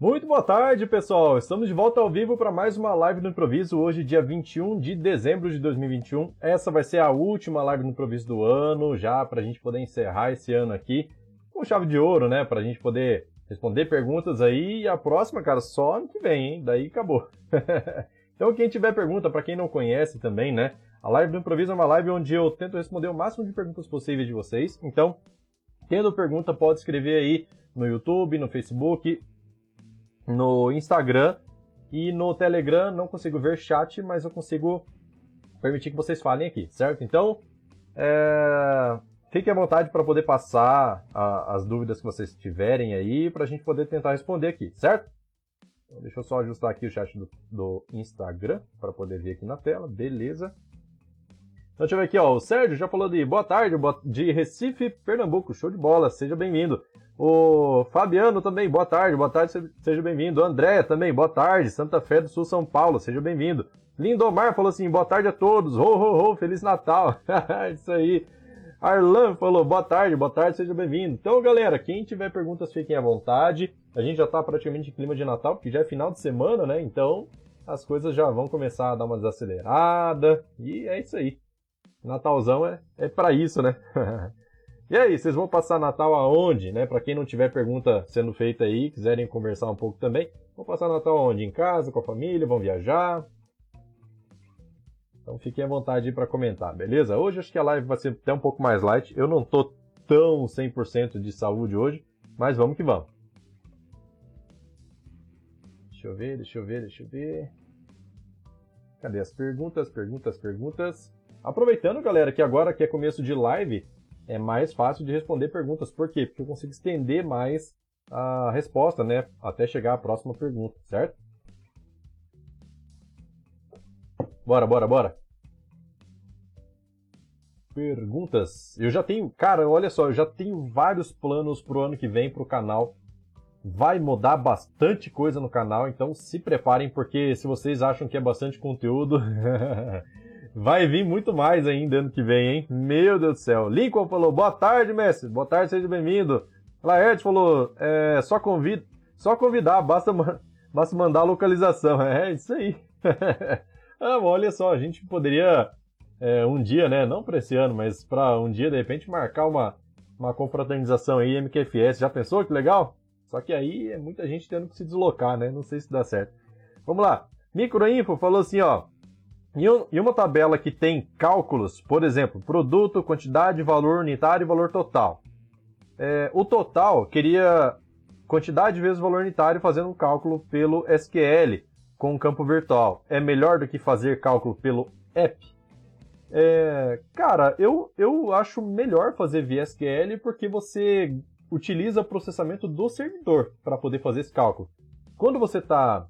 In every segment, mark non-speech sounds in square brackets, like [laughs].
Muito boa tarde, pessoal! Estamos de volta ao vivo para mais uma live do improviso, hoje, dia 21 de dezembro de 2021. Essa vai ser a última live do improviso do ano, já para a gente poder encerrar esse ano aqui com chave de ouro, né? Para a gente poder responder perguntas aí. E a próxima, cara, só ano que vem, hein? Daí acabou. [laughs] então, quem tiver pergunta, para quem não conhece também, né? A live do improviso é uma live onde eu tento responder o máximo de perguntas possíveis de vocês. Então, tendo pergunta, pode escrever aí no YouTube, no Facebook no Instagram e no Telegram não consigo ver chat, mas eu consigo permitir que vocês falem aqui, certo? Então, é... fiquem à vontade para poder passar a, as dúvidas que vocês tiverem aí, para a gente poder tentar responder aqui, certo? Então, deixa eu só ajustar aqui o chat do, do Instagram para poder ver aqui na tela, beleza? Então deixa eu ver aqui, ó, o Sérgio já falou de boa tarde, de Recife, Pernambuco, show de bola, seja bem-vindo. O Fabiano também, boa tarde, boa tarde, seja bem-vindo. André também, boa tarde. Santa Fé do Sul, São Paulo, seja bem-vindo. Lindomar falou assim, boa tarde a todos. Ho, ho, ho, Feliz Natal. [laughs] Isso aí. Arlan falou, boa tarde, boa tarde, seja bem-vindo. Então, galera, quem tiver perguntas, fiquem à vontade. A gente já tá praticamente em clima de Natal, porque já é final de semana, né? Então, as coisas já vão começar a dar uma desacelerada. E é isso aí. Natalzão é, é para isso, né? [laughs] E aí, vocês vão passar Natal aonde, né? Para quem não tiver pergunta sendo feita aí, quiserem conversar um pouco também, vão passar Natal aonde? Em casa, com a família, vão viajar? Então fiquem à vontade para comentar, beleza? Hoje acho que a live vai ser até um pouco mais light. Eu não tô tão 100% de saúde hoje, mas vamos que vamos. Deixa eu ver, deixa eu ver, deixa eu ver. Cadê as perguntas, perguntas, perguntas? Aproveitando, galera, que agora que é começo de live, é mais fácil de responder perguntas. Por quê? Porque eu consigo estender mais a resposta, né? Até chegar à próxima pergunta, certo? Bora, bora, bora. Perguntas. Eu já tenho, cara, olha só, eu já tenho vários planos pro ano que vem pro canal. Vai mudar bastante coisa no canal, então se preparem porque se vocês acham que é bastante conteúdo, [laughs] Vai vir muito mais ainda ano que vem, hein? Meu Deus do céu. Lincoln falou, boa tarde, mestre. Boa tarde, seja bem-vindo. Laerte falou, é, só, convida, só convidar, basta, [laughs] basta mandar a localização. [laughs] É, isso aí. [laughs] ah, olha só, a gente poderia é, um dia, né? Não para esse ano, mas para um dia, de repente, marcar uma, uma confraternização aí, MQFS. Já pensou que legal? Só que aí é muita gente tendo que se deslocar, né? Não sei se dá certo. Vamos lá. Microinfo falou assim, ó. Em uma tabela que tem cálculos, por exemplo, produto, quantidade, valor unitário e valor total. É, o total queria quantidade vezes valor unitário fazendo um cálculo pelo SQL com um campo virtual. É melhor do que fazer cálculo pelo app? É, cara, eu, eu acho melhor fazer via SQL porque você utiliza o processamento do servidor para poder fazer esse cálculo. Quando você está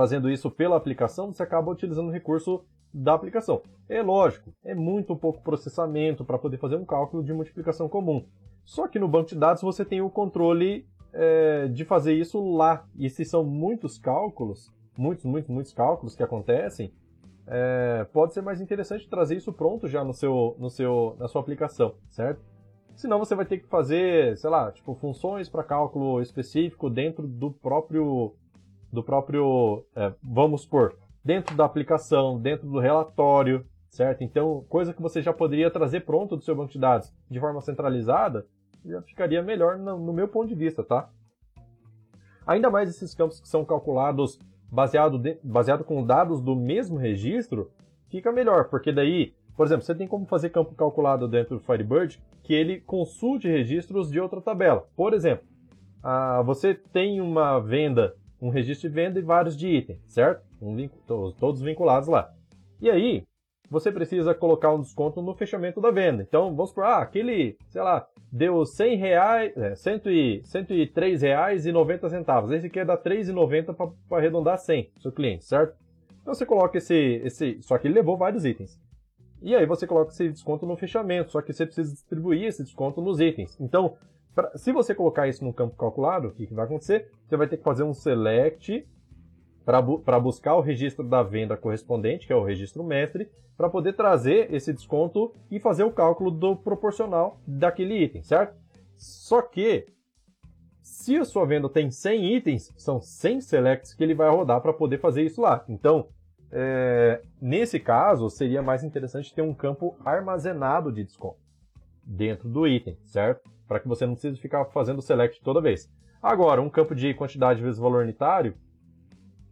fazendo isso pela aplicação, você acaba utilizando o recurso da aplicação. É lógico, é muito pouco processamento para poder fazer um cálculo de multiplicação comum. Só que no banco de dados você tem o controle é, de fazer isso lá. E se são muitos cálculos, muitos, muitos, muitos cálculos que acontecem, é, pode ser mais interessante trazer isso pronto já no seu, no seu, na sua aplicação, certo? Senão você vai ter que fazer, sei lá, tipo funções para cálculo específico dentro do próprio do próprio, é, vamos por dentro da aplicação, dentro do relatório, certo? Então, coisa que você já poderia trazer pronto do seu banco de dados de forma centralizada, já ficaria melhor no, no meu ponto de vista, tá? Ainda mais esses campos que são calculados baseado, de, baseado com dados do mesmo registro, fica melhor, porque daí, por exemplo, você tem como fazer campo calculado dentro do Firebird que ele consulte registros de outra tabela. Por exemplo, ah, você tem uma venda um registro de venda e vários de item, certo? Um, todos vinculados lá. E aí, você precisa colocar um desconto no fechamento da venda. Então, vamos supor, ah, aquele, sei lá, deu 100 reais, é, 103 reais e 90 centavos. Esse aqui é dar 3,90 para arredondar 100, seu cliente, certo? Então você coloca esse, esse, só que ele levou vários itens. E aí você coloca esse desconto no fechamento, só que você precisa distribuir esse desconto nos itens. Então, Pra, se você colocar isso no campo calculado, o que, que vai acontecer? Você vai ter que fazer um select para bu buscar o registro da venda correspondente, que é o registro mestre, para poder trazer esse desconto e fazer o cálculo do proporcional daquele item, certo? Só que, se a sua venda tem 100 itens, são 100 selects que ele vai rodar para poder fazer isso lá. Então, é, nesse caso, seria mais interessante ter um campo armazenado de desconto dentro do item, certo? Para que você não precise ficar fazendo select toda vez. Agora, um campo de quantidade vezes valor unitário,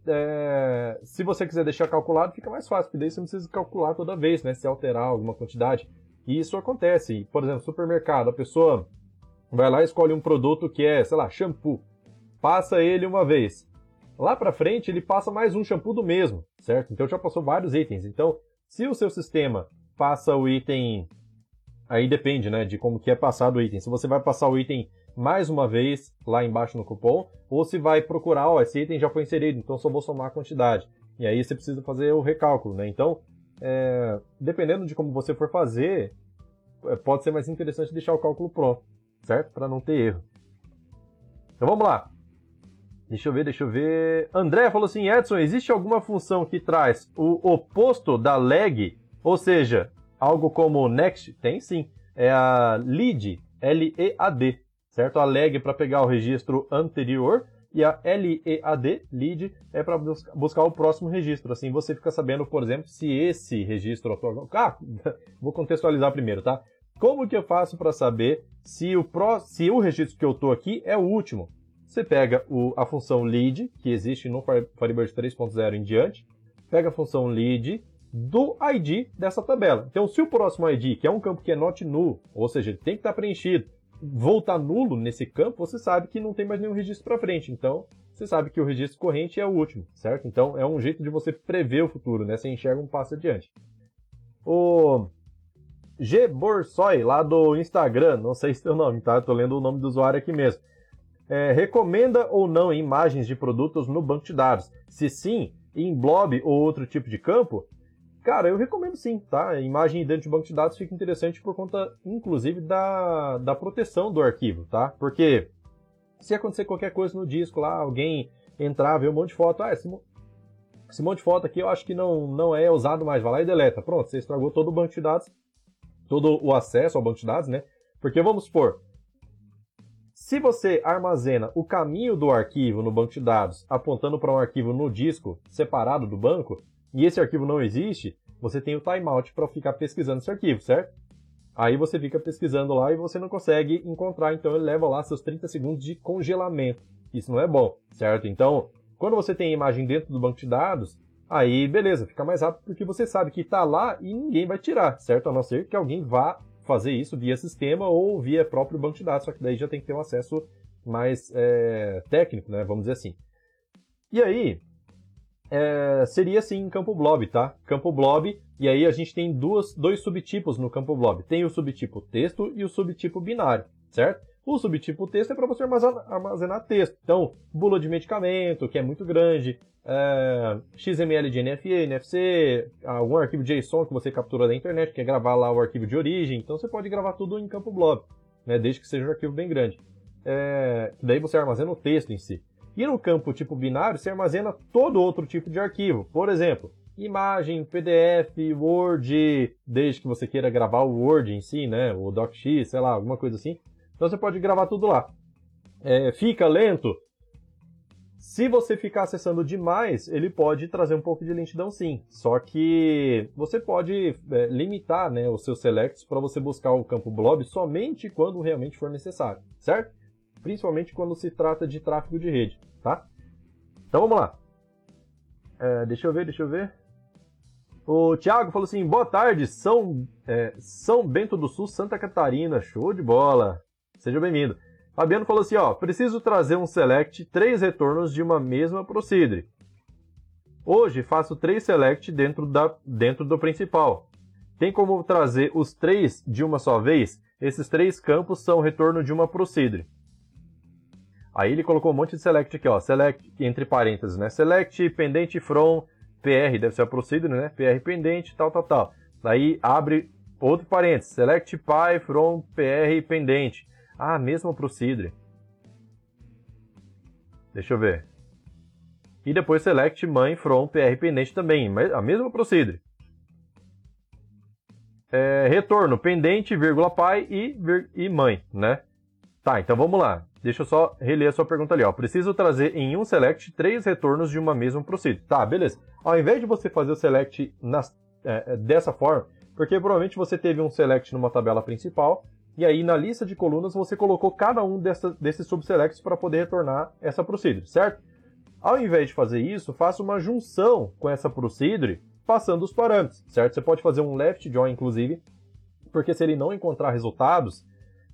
é, se você quiser deixar calculado, fica mais fácil, porque daí você não precisa calcular toda vez, né? Se alterar alguma quantidade. E isso acontece. Por exemplo, supermercado, a pessoa vai lá e escolhe um produto que é, sei lá, shampoo. Passa ele uma vez. Lá para frente, ele passa mais um shampoo do mesmo, certo? Então já passou vários itens. Então, se o seu sistema passa o item aí depende, né, de como que é passado o item. Se você vai passar o item mais uma vez lá embaixo no cupom, ou se vai procurar, ó, esse item já foi inserido, então só vou somar a quantidade. E aí você precisa fazer o recálculo, né? Então, é, dependendo de como você for fazer, é, pode ser mais interessante deixar o cálculo pronto, certo? Para não ter erro. Então vamos lá. Deixa eu ver, deixa eu ver. André falou assim: Edson, existe alguma função que traz o oposto da lag? Ou seja, algo como next? Tem sim. É a lead, L-E-A-D, certo? A lag para pegar o registro anterior e a LEAD, lead, é para buscar o próximo registro. Assim você fica sabendo, por exemplo, se esse registro atual. [laughs] Ah, vou contextualizar primeiro, tá? Como que eu faço para saber se o, pro... se o registro que eu estou aqui é o último? Você pega o, a função lead, que existe no Firebird 3.0 em diante, pega a função lead do ID dessa tabela. Então, se o próximo ID, que é um campo que é not null, ou seja, ele tem que estar preenchido, voltar nulo nesse campo, você sabe que não tem mais nenhum registro para frente. Então, você sabe que o registro corrente é o último, certo? Então, é um jeito de você prever o futuro, né? Você enxerga um passo adiante. O G Borsoi, lá do Instagram, não sei se é o nome, tá? Estou lendo o nome do usuário aqui mesmo é, recomenda ou não imagens de produtos no banco de dados? Se sim, em blob ou outro tipo de campo? Cara, eu recomendo sim, tá? imagem dentro de banco de dados fica interessante por conta, inclusive, da, da proteção do arquivo, tá? Porque se acontecer qualquer coisa no disco lá, alguém entrar, ver um monte de foto, ah, esse, esse monte de foto aqui eu acho que não, não é usado mais, vai lá e deleta. Pronto, você estragou todo o banco de dados, todo o acesso ao banco de dados, né? Porque vamos supor, se você armazena o caminho do arquivo no banco de dados apontando para um arquivo no disco separado do banco, e esse arquivo não existe, você tem o timeout para ficar pesquisando esse arquivo, certo? Aí você fica pesquisando lá e você não consegue encontrar, então ele leva lá seus 30 segundos de congelamento. Isso não é bom, certo? Então, quando você tem a imagem dentro do banco de dados, aí beleza, fica mais rápido porque você sabe que está lá e ninguém vai tirar, certo? A não ser que alguém vá fazer isso via sistema ou via próprio banco de dados, só que daí já tem que ter um acesso mais é, técnico, né? Vamos dizer assim. E aí, é, seria assim em campo blob, tá? Campo blob, e aí a gente tem duas, dois subtipos no campo blob. Tem o subtipo texto e o subtipo binário, certo? O subtipo texto é para você armazenar, texto. Então, bula de medicamento, que é muito grande, é, XML de NFE, NFC, algum arquivo JSON que você captura da internet, quer gravar lá o arquivo de origem. Então, você pode gravar tudo em campo blob, né, desde que seja um arquivo bem grande. É, daí você armazena o texto em si. E no campo tipo binário, você armazena todo outro tipo de arquivo. Por exemplo, imagem, PDF, Word, desde que você queira gravar o Word em si, né? O DocX, sei lá, alguma coisa assim. Então você pode gravar tudo lá. É, fica lento? Se você ficar acessando demais, ele pode trazer um pouco de lentidão sim. Só que você pode é, limitar né, os seus selects para você buscar o campo blob somente quando realmente for necessário, certo? Principalmente quando se trata de tráfego de rede, tá? Então vamos lá. É, deixa eu ver, deixa eu ver. O Thiago falou assim: boa tarde, São, é, São Bento do Sul, Santa Catarina. Show de bola. Seja bem-vindo. Fabiano falou assim, ó, preciso trazer um select, três retornos de uma mesma procedure. Hoje faço três select dentro, da, dentro do principal. Tem como trazer os três de uma só vez? Esses três campos são retorno de uma procedure. Aí ele colocou um monte de select aqui, ó, select entre parênteses, né? Select pendente from PR, deve ser a procedure, né? PR pendente, tal, tal, tal. Daí abre outro parênteses, select py from PR pendente. Ah, mesmo procedure. Deixa eu ver. E depois select mãe from PR pendente também, a mesma procedure. É, retorno pendente, vírgula pai e, e mãe, né? Tá, então vamos lá. Deixa eu só reler a sua pergunta ali, ó. Preciso trazer em um select três retornos de uma mesma procedure. Tá, beleza. Ao invés de você fazer o select nas, é, é, dessa forma, porque provavelmente você teve um select numa tabela principal, e aí na lista de colunas você colocou cada um dessa, desses subselects para poder retornar essa procedure, certo? Ao invés de fazer isso, faça uma junção com essa procedure, passando os parâmetros, certo? Você pode fazer um left join, inclusive, porque se ele não encontrar resultados,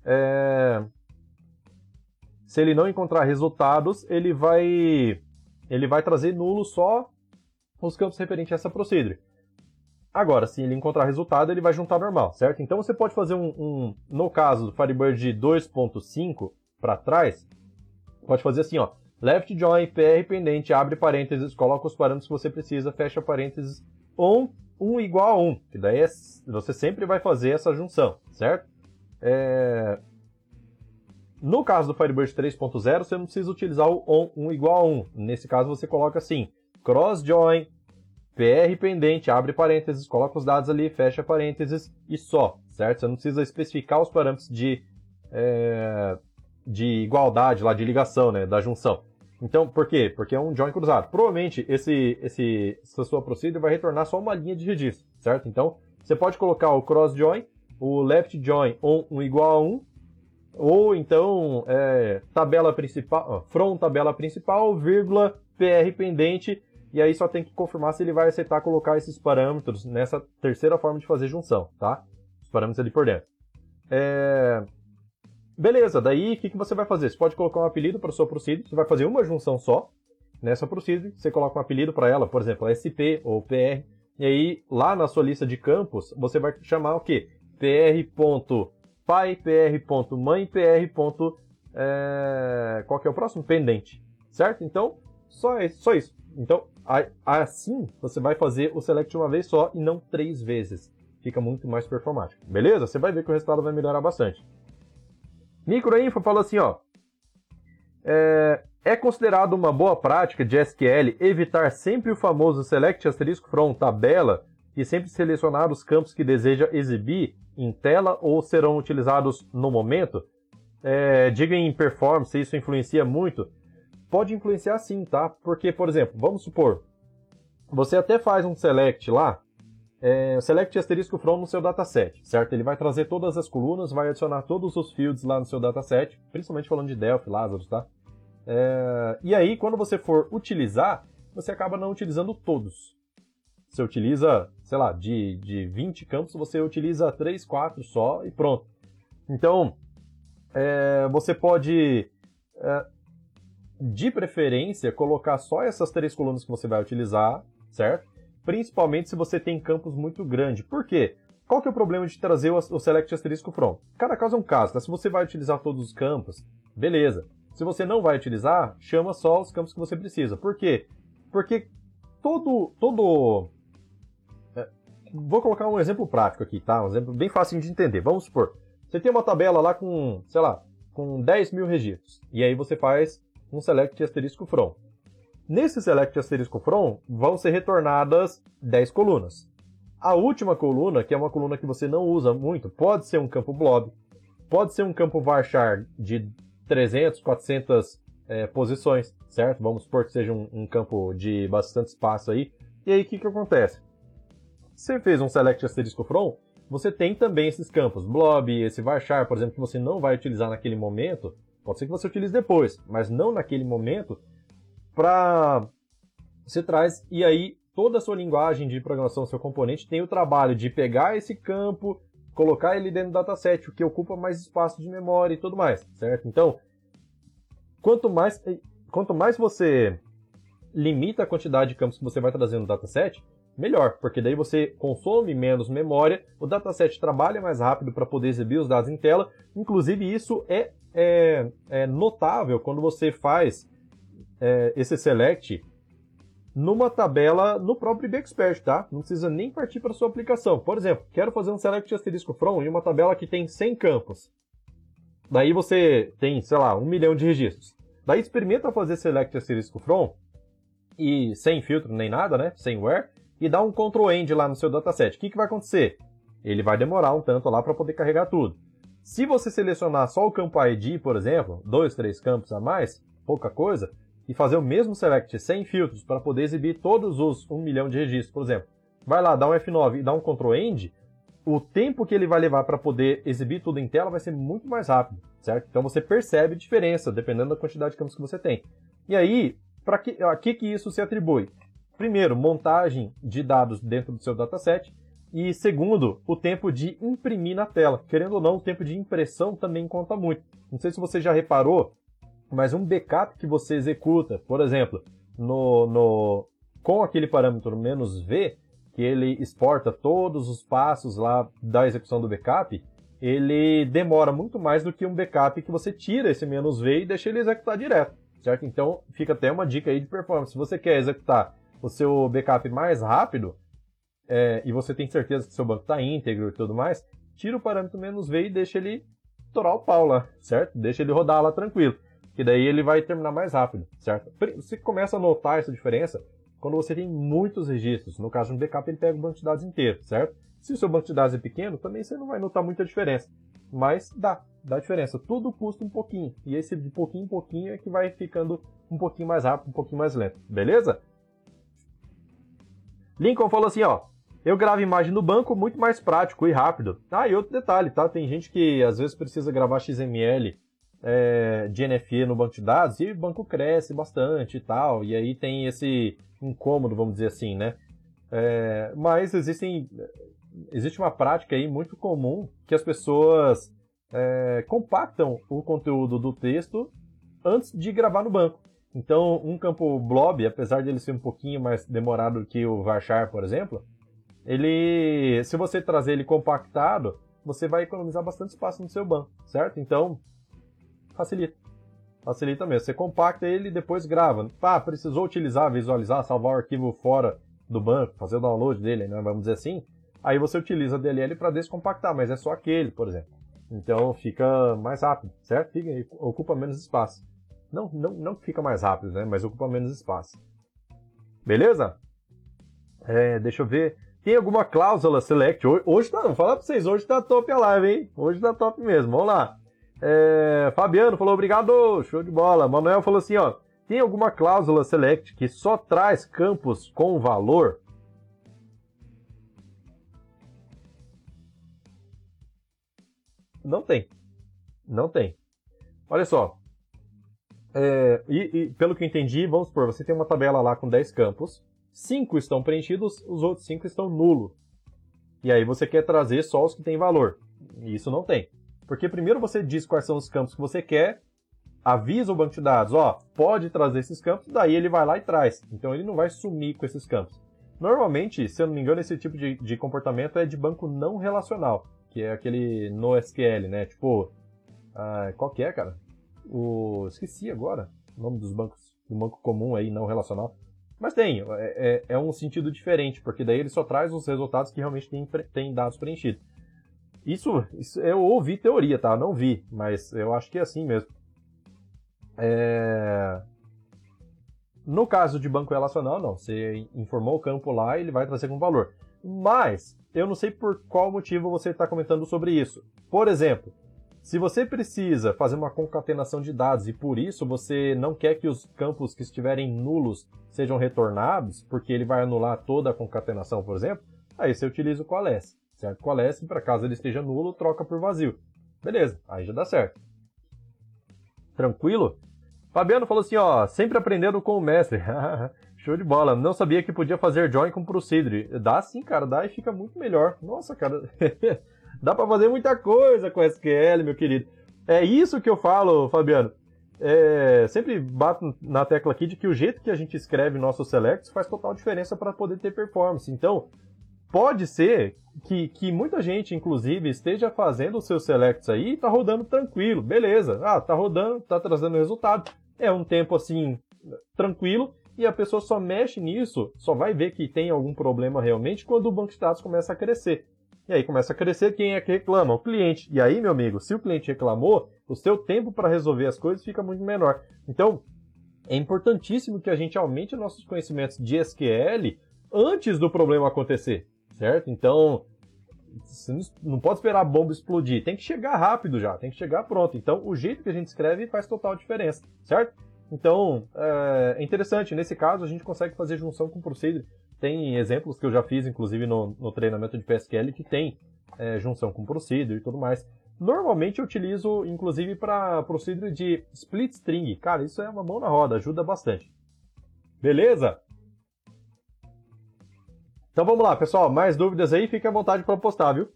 é... se ele não encontrar resultados, ele vai ele vai trazer nulo só os campos referentes a essa procedure. Agora, se ele encontrar resultado, ele vai juntar normal, certo? Então você pode fazer um, um no caso do Firebird 2.5 para trás, pode fazer assim, ó, left join PR pendente, abre parênteses, coloca os parâmetros que você precisa, fecha parênteses, on 1 igual a 1, que daí é, você sempre vai fazer essa junção, certo? É... No caso do Firebird 3.0, você não precisa utilizar o on 1 igual a 1. Nesse caso, você coloca assim, cross join, PR pendente, abre parênteses, coloca os dados ali, fecha parênteses e só, certo? Você não precisa especificar os parâmetros de, é, de igualdade lá, de ligação, né, da junção. Então, por quê? Porque é um join cruzado. Provavelmente, esse, esse, essa sua procedure vai retornar só uma linha de registro, certo? Então, você pode colocar o cross join, o left join on um igual a 1, ou então é, tabela principal, from tabela principal, vírgula, PR pendente, e aí só tem que confirmar se ele vai aceitar colocar esses parâmetros nessa terceira forma de fazer junção, tá? Os parâmetros ali por dentro. É... Beleza, daí o que, que você vai fazer? Você pode colocar um apelido para sua procedure, você vai fazer uma junção só nessa procedure, você coloca um apelido para ela, por exemplo, SP ou PR, e aí lá na sua lista de campos você vai chamar o quê? pr.pai, pr.mãe, pr. É... Qual que é o próximo? Pendente, certo? Então, só isso. Só isso. Então, assim, você vai fazer o select uma vez só e não três vezes. Fica muito mais performático. Beleza? Você vai ver que o resultado vai melhorar bastante. Microinfo falou assim, ó. É, é considerado uma boa prática de SQL evitar sempre o famoso select asterisco from tabela e sempre selecionar os campos que deseja exibir em tela ou serão utilizados no momento? É, diga em performance isso influencia muito pode influenciar sim, tá? Porque, por exemplo, vamos supor, você até faz um select lá, é, select asterisco from no seu dataset, certo? Ele vai trazer todas as colunas, vai adicionar todos os fields lá no seu dataset, principalmente falando de Delphi, Lazarus, tá? É, e aí, quando você for utilizar, você acaba não utilizando todos. Você utiliza, sei lá, de, de 20 campos, você utiliza 3, 4 só e pronto. Então, é, você pode é, de preferência, colocar só essas três colunas que você vai utilizar, certo? Principalmente se você tem campos muito grandes. Por quê? Qual que é o problema de trazer o select asterisco from? Cada caso é um caso, tá? Se você vai utilizar todos os campos, beleza. Se você não vai utilizar, chama só os campos que você precisa. Por quê? Porque todo... todo Vou colocar um exemplo prático aqui, tá? Um exemplo bem fácil de entender. Vamos supor, você tem uma tabela lá com, sei lá, com 10 mil registros. E aí você faz um select asterisco from. Nesse select asterisco from vão ser retornadas 10 colunas. A última coluna, que é uma coluna que você não usa muito, pode ser um campo blob, pode ser um campo varchar de 300, 400 é, posições, certo? Vamos supor que seja um, um campo de bastante espaço aí. E aí o que, que acontece? Você fez um select asterisco from, você tem também esses campos, blob, esse varchar, por exemplo, que você não vai utilizar naquele momento, Pode ser que você utilize depois, mas não naquele momento, para você traz e aí toda a sua linguagem de programação, seu componente tem o trabalho de pegar esse campo, colocar ele dentro do dataset, o que ocupa mais espaço de memória e tudo mais, certo? Então, quanto mais quanto mais você limita a quantidade de campos que você vai trazer no dataset, melhor, porque daí você consome menos memória, o dataset trabalha mais rápido para poder exibir os dados em tela. Inclusive, isso é é, é notável quando você faz é, esse select numa tabela no próprio IBExpert, tá? Não precisa nem partir para sua aplicação. Por exemplo, quero fazer um select asterisco from em uma tabela que tem 100 campos. Daí você tem, sei lá, um milhão de registros. Daí experimenta fazer select asterisco from e sem filtro nem nada, né? Sem where e dá um control end lá no seu dataset. O que, que vai acontecer? Ele vai demorar um tanto lá para poder carregar tudo. Se você selecionar só o campo ID, por exemplo, dois, três campos a mais, pouca coisa, e fazer o mesmo select sem filtros para poder exibir todos os 1 milhão de registros, por exemplo, vai lá, dá um F9 e dá um Ctrl End, o tempo que ele vai levar para poder exibir tudo em tela vai ser muito mais rápido, certo? Então você percebe diferença dependendo da quantidade de campos que você tem. E aí, para que, a que, que isso se atribui? Primeiro, montagem de dados dentro do seu dataset. E segundo, o tempo de imprimir na tela. Querendo ou não, o tempo de impressão também conta muito. Não sei se você já reparou, mas um backup que você executa, por exemplo, no, no com aquele parâmetro "-v", que ele exporta todos os passos lá da execução do backup, ele demora muito mais do que um backup que você tira esse "-v" e deixa ele executar direto, certo? Então, fica até uma dica aí de performance. Se você quer executar o seu backup mais rápido, é, e você tem certeza que seu banco está íntegro e tudo mais, tira o parâmetro "-v" e deixa ele torar o pau lá, certo? Deixa ele rodar lá tranquilo que daí ele vai terminar mais rápido, certo? Você começa a notar essa diferença quando você tem muitos registros. No caso de um backup, ele pega o banco de dados inteiro, certo? Se o seu banco de dados é pequeno, também você não vai notar muita diferença. Mas dá, dá diferença. Tudo custa um pouquinho. E esse de pouquinho em pouquinho é que vai ficando um pouquinho mais rápido, um pouquinho mais lento. Beleza? Lincoln falou assim, ó. Eu gravo imagem no banco muito mais prático e rápido. Ah, e outro detalhe, tá? Tem gente que às vezes precisa gravar XML é, de NFE no banco de dados e o banco cresce bastante e tal, e aí tem esse incômodo, vamos dizer assim, né? É, mas existem, existe uma prática aí muito comum que as pessoas é, compactam o conteúdo do texto antes de gravar no banco. Então, um campo blob, apesar de ele ser um pouquinho mais demorado que o varchar, por exemplo, ele, se você trazer ele compactado, você vai economizar bastante espaço no seu banco, certo? Então, facilita. Facilita mesmo. Você compacta ele e depois grava. Ah, precisou utilizar, visualizar, salvar o arquivo fora do banco, fazer o download dele, né? vamos dizer assim. Aí você utiliza a DLL para descompactar, mas é só aquele, por exemplo. Então fica mais rápido, certo? Fica, ocupa menos espaço. Não, não, não fica mais rápido, né? Mas ocupa menos espaço. Beleza? É, deixa eu ver. Tem alguma cláusula select? Hoje, tá, vou falar pra vocês, hoje tá top a live, hein? Hoje tá top mesmo. Vamos lá. É, Fabiano falou obrigado, show de bola. Manuel falou assim, ó, tem alguma cláusula select que só traz campos com valor? Não tem. Não tem. Olha só. É, e, e, pelo que eu entendi, vamos supor, você tem uma tabela lá com 10 campos, 5 estão preenchidos, os outros 5 estão nulos. E aí você quer trazer só os que têm valor. E isso não tem. Porque primeiro você diz quais são os campos que você quer, avisa o banco de dados, ó, pode trazer esses campos, daí ele vai lá e traz. Então ele não vai sumir com esses campos. Normalmente, se eu não me engano, esse tipo de, de comportamento é de banco não relacional, que é aquele no SQL, né? Tipo, ah, qual que é, cara? O esqueci agora o nome dos bancos, do banco comum aí não relacional. Mas tem, é, é, é, um sentido diferente, porque daí ele só traz os resultados que realmente tem, tem dados preenchidos. Isso, isso eu ouvi teoria, tá? Não vi, mas eu acho que é assim mesmo. É... No caso de banco relacional, não. Você informou o campo lá e ele vai trazer com valor. Mas, eu não sei por qual motivo você está comentando sobre isso. Por exemplo, se você precisa fazer uma concatenação de dados e por isso você não quer que os campos que estiverem nulos sejam retornados, porque ele vai anular toda a concatenação, por exemplo, aí você utiliza o coalesce certo? Coalesce, para caso ele esteja nulo, troca por vazio. Beleza, aí já dá certo. Tranquilo? Fabiano falou assim, ó, sempre aprendendo com o mestre. [laughs] Show de bola. Não sabia que podia fazer join com procedure. Dá sim, cara, dá e fica muito melhor. Nossa, cara, [laughs] dá para fazer muita coisa com SQL, meu querido. É isso que eu falo, Fabiano. É, sempre bato na tecla aqui de que o jeito que a gente escreve nossos selects faz total diferença para poder ter performance. Então, pode ser que, que muita gente, inclusive, esteja fazendo os seus selects aí e tá rodando tranquilo, beleza. Ah, tá rodando, tá trazendo resultado. É um tempo assim, tranquilo, e a pessoa só mexe nisso, só vai ver que tem algum problema realmente quando o banco de dados começa a crescer. E aí começa a crescer, quem é que reclama? O cliente. E aí, meu amigo, se o cliente reclamou, o seu tempo para resolver as coisas fica muito menor. Então, é importantíssimo que a gente aumente nossos conhecimentos de SQL antes do problema acontecer certo? Então, você não pode esperar a bomba explodir, tem que chegar rápido já, tem que chegar pronto. Então, o jeito que a gente escreve faz total diferença, certo? Então, é interessante, nesse caso a gente consegue fazer junção com procedure. Tem exemplos que eu já fiz, inclusive no, no treinamento de PSQL, que tem é, junção com procedure e tudo mais. Normalmente eu utilizo, inclusive, para procedure de split string. Cara, isso é uma mão na roda, ajuda bastante. Beleza? Então vamos lá, pessoal. Mais dúvidas aí, fique à vontade para postar, viu?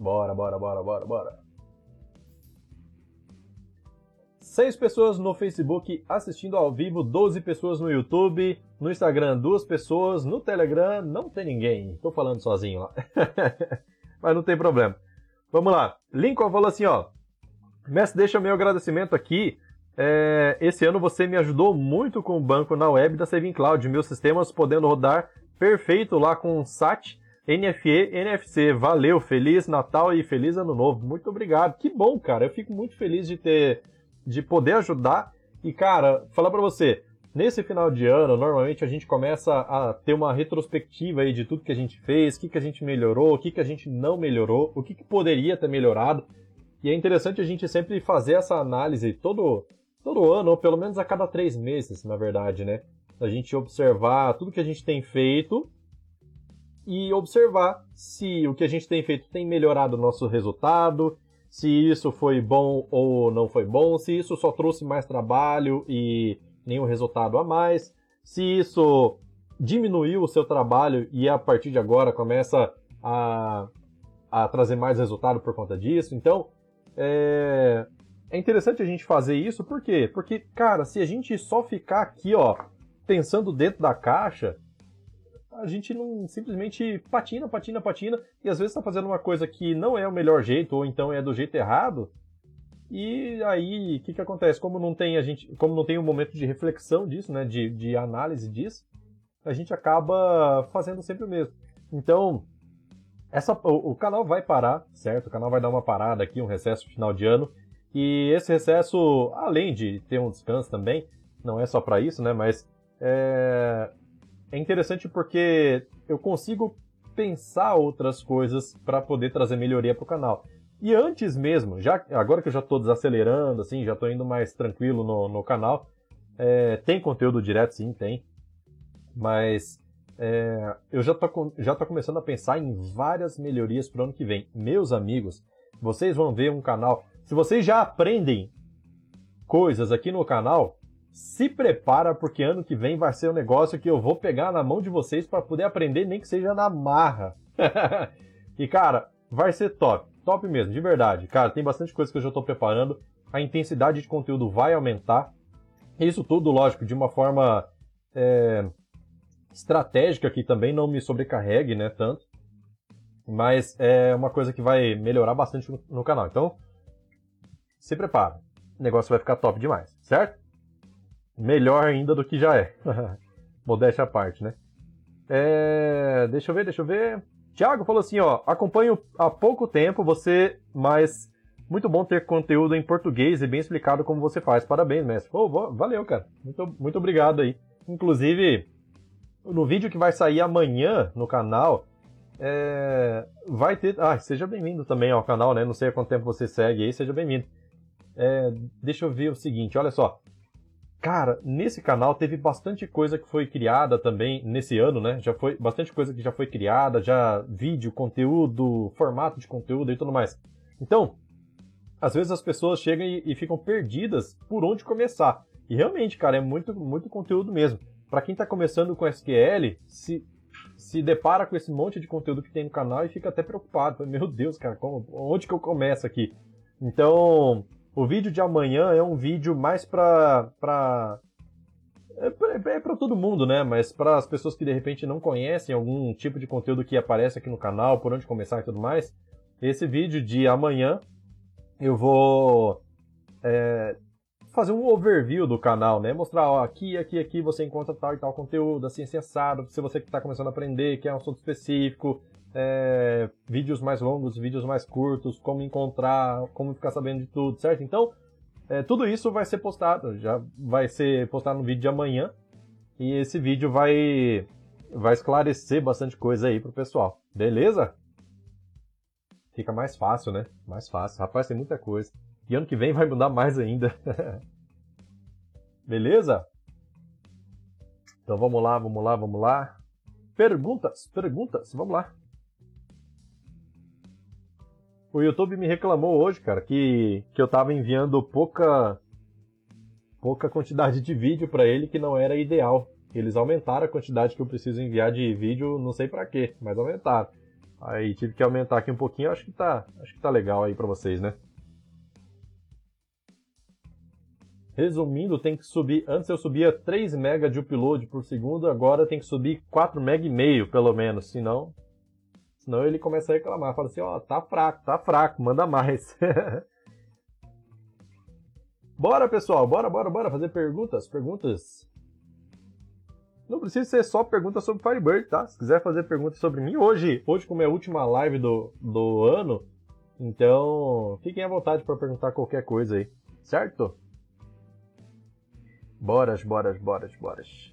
Bora, bora, bora, bora, bora. Seis pessoas no Facebook assistindo ao vivo, 12 pessoas no YouTube, no Instagram duas pessoas, no Telegram não tem ninguém. Tô falando sozinho lá. [laughs] Mas não tem problema. Vamos lá. Lincoln falou assim, ó. Mestre, deixa meu agradecimento aqui. É, esse ano você me ajudou muito com o banco na web da Saving Cloud. Meus sistemas podendo rodar perfeito lá com SAT, NFE, NFC. Valeu, Feliz Natal e Feliz Ano Novo. Muito obrigado. Que bom, cara. Eu fico muito feliz de ter de poder ajudar. E, cara, falar para você, nesse final de ano, normalmente a gente começa a ter uma retrospectiva aí de tudo que a gente fez, o que, que a gente melhorou, o que, que a gente não melhorou, o que, que poderia ter melhorado. E é interessante a gente sempre fazer essa análise todo, todo ano, ou pelo menos a cada três meses, na verdade, né? A gente observar tudo que a gente tem feito e observar se o que a gente tem feito tem melhorado o nosso resultado, se isso foi bom ou não foi bom, se isso só trouxe mais trabalho e nenhum resultado a mais, se isso diminuiu o seu trabalho e a partir de agora começa a, a trazer mais resultado por conta disso. Então, é, é interessante a gente fazer isso, por quê? Porque, cara, se a gente só ficar aqui, ó, pensando dentro da caixa, a gente não simplesmente patina, patina, patina, e às vezes está fazendo uma coisa que não é o melhor jeito, ou então é do jeito errado. E aí, o que, que acontece? Como não tem a gente, como não tem um momento de reflexão disso, né, de, de análise disso, a gente acaba fazendo sempre o mesmo. Então, essa, o, o, canal vai parar, certo? O canal vai dar uma parada aqui, um recesso final de ano. E esse recesso, além de ter um descanso também, não é só para isso, né? Mas é, é interessante porque eu consigo pensar outras coisas para poder trazer melhoria para o canal. E antes mesmo, já agora que eu já estou desacelerando, assim, já estou indo mais tranquilo no, no canal, é, tem conteúdo direto, sim, tem. Mas é, eu já tô, já tô começando a pensar em várias melhorias para o ano que vem. Meus amigos, vocês vão ver um canal. Se vocês já aprendem coisas aqui no canal, se prepara porque ano que vem vai ser um negócio que eu vou pegar na mão de vocês para poder aprender, nem que seja na marra. [laughs] e cara, vai ser top, top mesmo, de verdade. Cara, tem bastante coisa que eu já estou preparando. A intensidade de conteúdo vai aumentar. Isso tudo, lógico, de uma forma é, estratégica que também não me sobrecarregue, né, tanto. Mas é uma coisa que vai melhorar bastante no, no canal. Então, se prepara. O negócio vai ficar top demais, certo? Melhor ainda do que já é. [laughs] Modéstia à parte, né? É... Deixa eu ver, deixa eu ver. Tiago falou assim, ó, acompanho há pouco tempo você, mas muito bom ter conteúdo em português e bem explicado como você faz. Parabéns, mestre. Oh, valeu, cara. Muito, muito obrigado aí. Inclusive, no vídeo que vai sair amanhã no canal, é... vai ter. Ah, seja bem-vindo também ao canal, né? Não sei há quanto tempo você segue aí, seja bem-vindo. É... Deixa eu ver o seguinte, olha só. Cara, nesse canal teve bastante coisa que foi criada também nesse ano, né? Já foi bastante coisa que já foi criada, já vídeo, conteúdo, formato de conteúdo e tudo mais. Então, às vezes as pessoas chegam e, e ficam perdidas por onde começar. E realmente, cara, é muito, muito conteúdo mesmo. Para quem está começando com SQL, se, se depara com esse monte de conteúdo que tem no canal e fica até preocupado. Meu Deus, cara, como, onde que eu começo aqui? Então, o vídeo de amanhã é um vídeo mais pra. pra é, é para todo mundo, né? Mas para as pessoas que de repente não conhecem algum tipo de conteúdo que aparece aqui no canal, por onde começar e tudo mais, esse vídeo de amanhã eu vou é, fazer um overview do canal, né? Mostrar, ó, aqui, aqui, aqui você encontra tal e tal conteúdo, assim, acessado, se você que está começando a aprender, que é um assunto específico, é, vídeos mais longos, vídeos mais curtos, como encontrar, como ficar sabendo de tudo, certo? Então, é, tudo isso vai ser postado, já vai ser postado no vídeo de amanhã. E esse vídeo vai vai esclarecer bastante coisa aí pro pessoal. Beleza? Fica mais fácil, né? Mais fácil. Rapaz, tem muita coisa. E ano que vem vai mudar mais ainda. [laughs] Beleza? Então vamos lá, vamos lá, vamos lá. Perguntas, perguntas, vamos lá. O YouTube me reclamou hoje, cara, que, que eu tava enviando pouca pouca quantidade de vídeo para ele que não era ideal. Eles aumentaram a quantidade que eu preciso enviar de vídeo, não sei para quê, mas aumentaram. Aí tive que aumentar aqui um pouquinho, acho que tá, acho que tá legal aí para vocês, né? Resumindo, tem que subir. Antes eu subia 3 MB de upload por segundo, agora tem que subir 4 MB meio, pelo menos. Senão, senão ele começa a reclamar. Fala assim, ó, oh, tá fraco, tá fraco, manda mais. [laughs] bora, pessoal, bora, bora, bora fazer perguntas, perguntas. Não precisa ser só perguntas sobre Firebird, tá? Se quiser fazer perguntas sobre mim, hoje, hoje como é a última live do, do ano, então fiquem à vontade para perguntar qualquer coisa aí, certo? Boras, boras, boras, boras.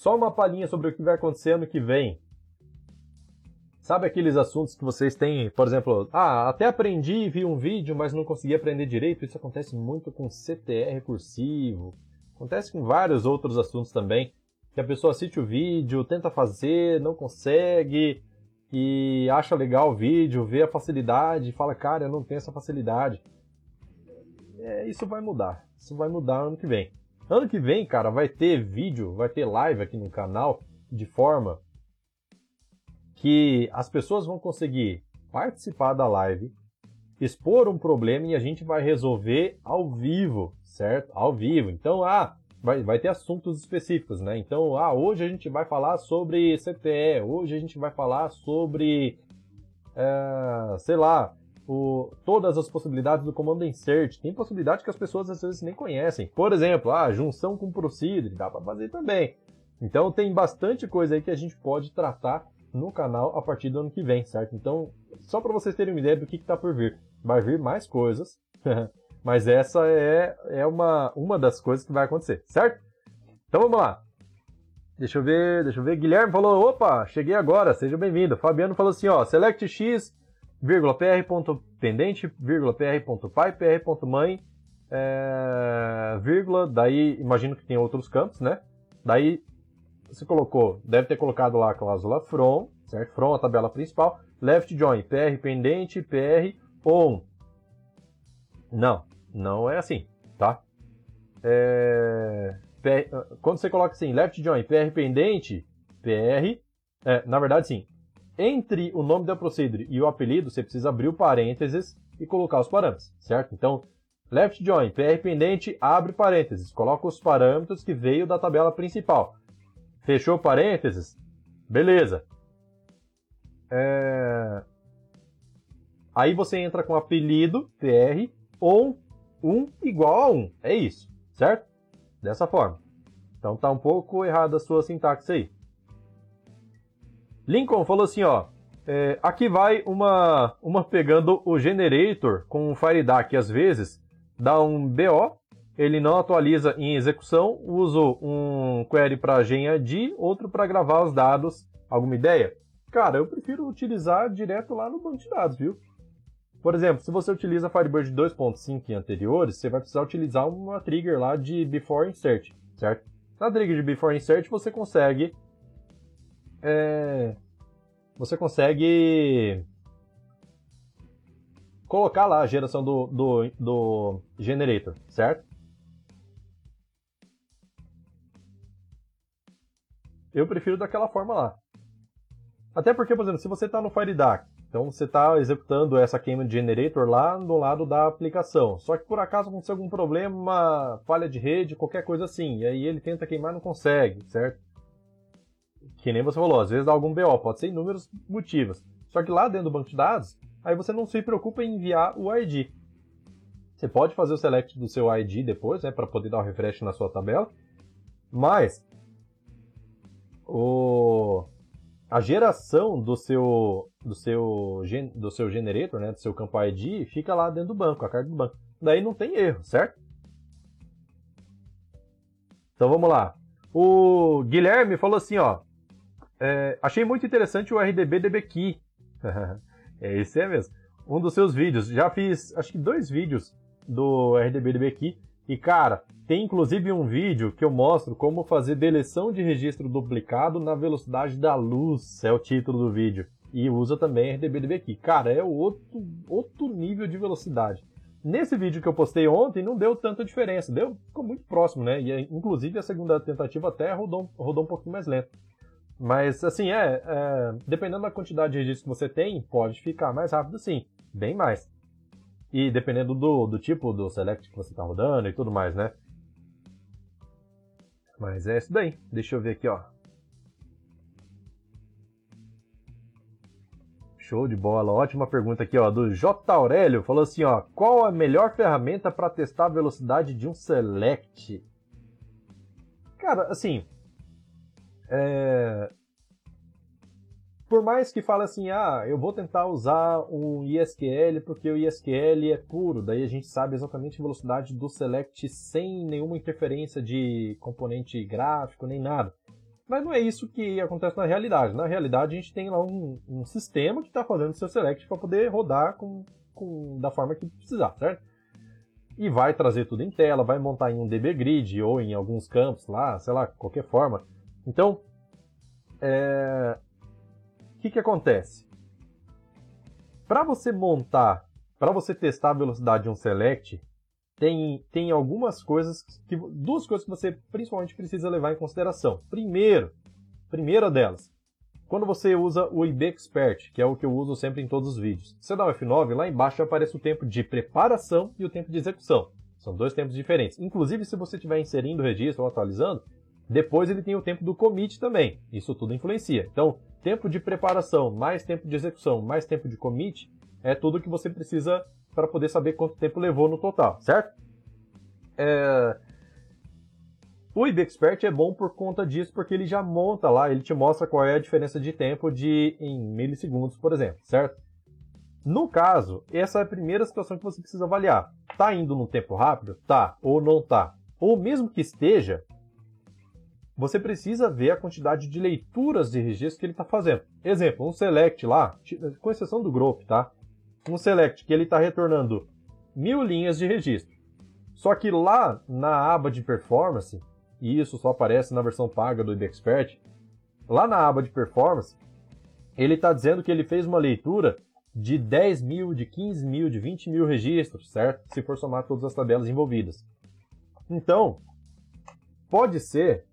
Só uma palhinha sobre o que vai acontecer ano que vem. Sabe aqueles assuntos que vocês têm, por exemplo, ah, até aprendi, vi um vídeo, mas não consegui aprender direito. Isso acontece muito com CTR cursivo. Acontece com vários outros assuntos também. Que a pessoa assiste o vídeo, tenta fazer, não consegue, e acha legal o vídeo, vê a facilidade, fala, cara, eu não tenho essa facilidade. É, isso vai mudar. Isso vai mudar ano que vem. Ano que vem, cara, vai ter vídeo, vai ter live aqui no canal de forma que as pessoas vão conseguir participar da live, expor um problema e a gente vai resolver ao vivo, certo? Ao vivo. Então, ah, vai, vai ter assuntos específicos, né? Então, ah, hoje a gente vai falar sobre CTE, hoje a gente vai falar sobre, é, sei lá, o, todas as possibilidades do comando insert. Tem possibilidade que as pessoas às vezes nem conhecem. Por exemplo, ah, junção com procedure, dá para fazer também. Então tem bastante coisa aí que a gente pode tratar no canal a partir do ano que vem, certo? Então, só para vocês terem uma ideia do que está por vir. Vai vir mais coisas. [laughs] Mas essa é, é uma, uma das coisas que vai acontecer, certo? Então vamos lá. Deixa eu ver, deixa eu ver. Guilherme falou, opa, cheguei agora, seja bem-vindo. Fabiano falou assim, ó, select x, vírgula, pr, pendente, vírgula, pr, pai, pr, mãe, é, vírgula, daí imagino que tem outros campos, né? Daí você colocou, deve ter colocado lá a cláusula from, certo? From, a tabela principal, left join, pr, pendente, pr, on. Não, não é assim, tá? É... Quando você coloca assim, left join, PR pendente, PR, é, na verdade sim, entre o nome da procedure e o apelido, você precisa abrir o parênteses e colocar os parâmetros, certo? Então, left join, PR pendente, abre parênteses, coloca os parâmetros que veio da tabela principal. Fechou parênteses? Beleza. É... Aí você entra com apelido, PR, ou 1 igual a 1. É isso, certo? Dessa forma. Então tá um pouco errada a sua sintaxe aí. Lincoln falou assim, ó. É, aqui vai uma, uma pegando o generator com o FireDAC às vezes dá um BO, ele não atualiza em execução, uso um query para GenID, outro para gravar os dados. Alguma ideia? Cara, eu prefiro utilizar direto lá no banco de dados, viu? Por exemplo, se você utiliza Firebird 2.5 e anteriores, você vai precisar utilizar uma trigger lá de Before Insert, certo? Na trigger de Before Insert você consegue... É, você consegue colocar lá a geração do, do, do generator, certo? Eu prefiro daquela forma lá. Até porque, por exemplo, se você está no FireDAC então você está executando essa Cayman Generator lá no lado da aplicação. Só que por acaso aconteceu algum problema, falha de rede, qualquer coisa assim. E aí ele tenta queimar e não consegue, certo? Que nem você falou, às vezes dá algum BO, pode ser inúmeros motivos. Só que lá dentro do banco de dados, aí você não se preocupa em enviar o ID. Você pode fazer o select do seu ID depois, né, para poder dar um refresh na sua tabela. Mas o a geração do seu do seu do seu generator, né, do seu campo ID, fica lá dentro do banco, a carga do banco. Daí não tem erro, certo? Então vamos lá. O Guilherme falou assim, ó. É, achei muito interessante o RDB DBKey. [laughs] é, esse é mesmo. Um dos seus vídeos. Já fiz, acho que dois vídeos do RDB DBKey. E, cara, tem inclusive um vídeo que eu mostro como fazer deleção de registro duplicado na velocidade da luz. É o título do vídeo. E usa também RDB DBKey. Cara, é outro, outro nível de velocidade. Nesse vídeo que eu postei ontem, não deu tanta diferença. Deu, ficou muito próximo, né? E, inclusive, a segunda tentativa até rodou, rodou um pouquinho mais lento. Mas, assim, é, é, Dependendo da quantidade de registros que você tem, pode ficar mais rápido sim. Bem mais. E dependendo do, do tipo do select que você está rodando e tudo mais, né? Mas é isso daí. Deixa eu ver aqui, ó. Show de bola, ótima pergunta aqui, ó, do J. Aurélio, falou assim, ó, qual a melhor ferramenta para testar a velocidade de um select? Cara, assim, é... por mais que fale assim, ah, eu vou tentar usar um ISQL porque o ISQL é puro, daí a gente sabe exatamente a velocidade do select sem nenhuma interferência de componente gráfico nem nada. Mas não é isso que acontece na realidade. Na realidade, a gente tem lá um, um sistema que está fazendo seu select para poder rodar com, com, da forma que precisar, certo? E vai trazer tudo em tela, vai montar em um DB Grid ou em alguns campos lá, sei lá, qualquer forma. Então, é... o que, que acontece? Para você montar, para você testar a velocidade de um select, tem, tem algumas coisas, que, duas coisas que você principalmente precisa levar em consideração. Primeiro, primeira delas, quando você usa o IB Expert, que é o que eu uso sempre em todos os vídeos, você dá o F9, lá embaixo aparece o tempo de preparação e o tempo de execução. São dois tempos diferentes. Inclusive, se você estiver inserindo o registro ou atualizando, depois ele tem o tempo do commit também. Isso tudo influencia. Então, tempo de preparação, mais tempo de execução, mais tempo de commit, é tudo que você precisa para poder saber quanto tempo levou no total, certo? É... O IB Expert é bom por conta disso, porque ele já monta lá, ele te mostra qual é a diferença de tempo de em milissegundos, por exemplo, certo? No caso, essa é a primeira situação que você precisa avaliar. Tá indo no tempo rápido? Tá. Ou não tá? Ou mesmo que esteja, você precisa ver a quantidade de leituras de registro que ele está fazendo. Exemplo, um select lá, com exceção do group, tá? um select que ele está retornando mil linhas de registro. Só que lá na aba de performance, e isso só aparece na versão paga do IBExpert, lá na aba de performance, ele está dizendo que ele fez uma leitura de 10 mil, de 15 mil, de 20 mil registros, certo? Se for somar todas as tabelas envolvidas. Então, pode ser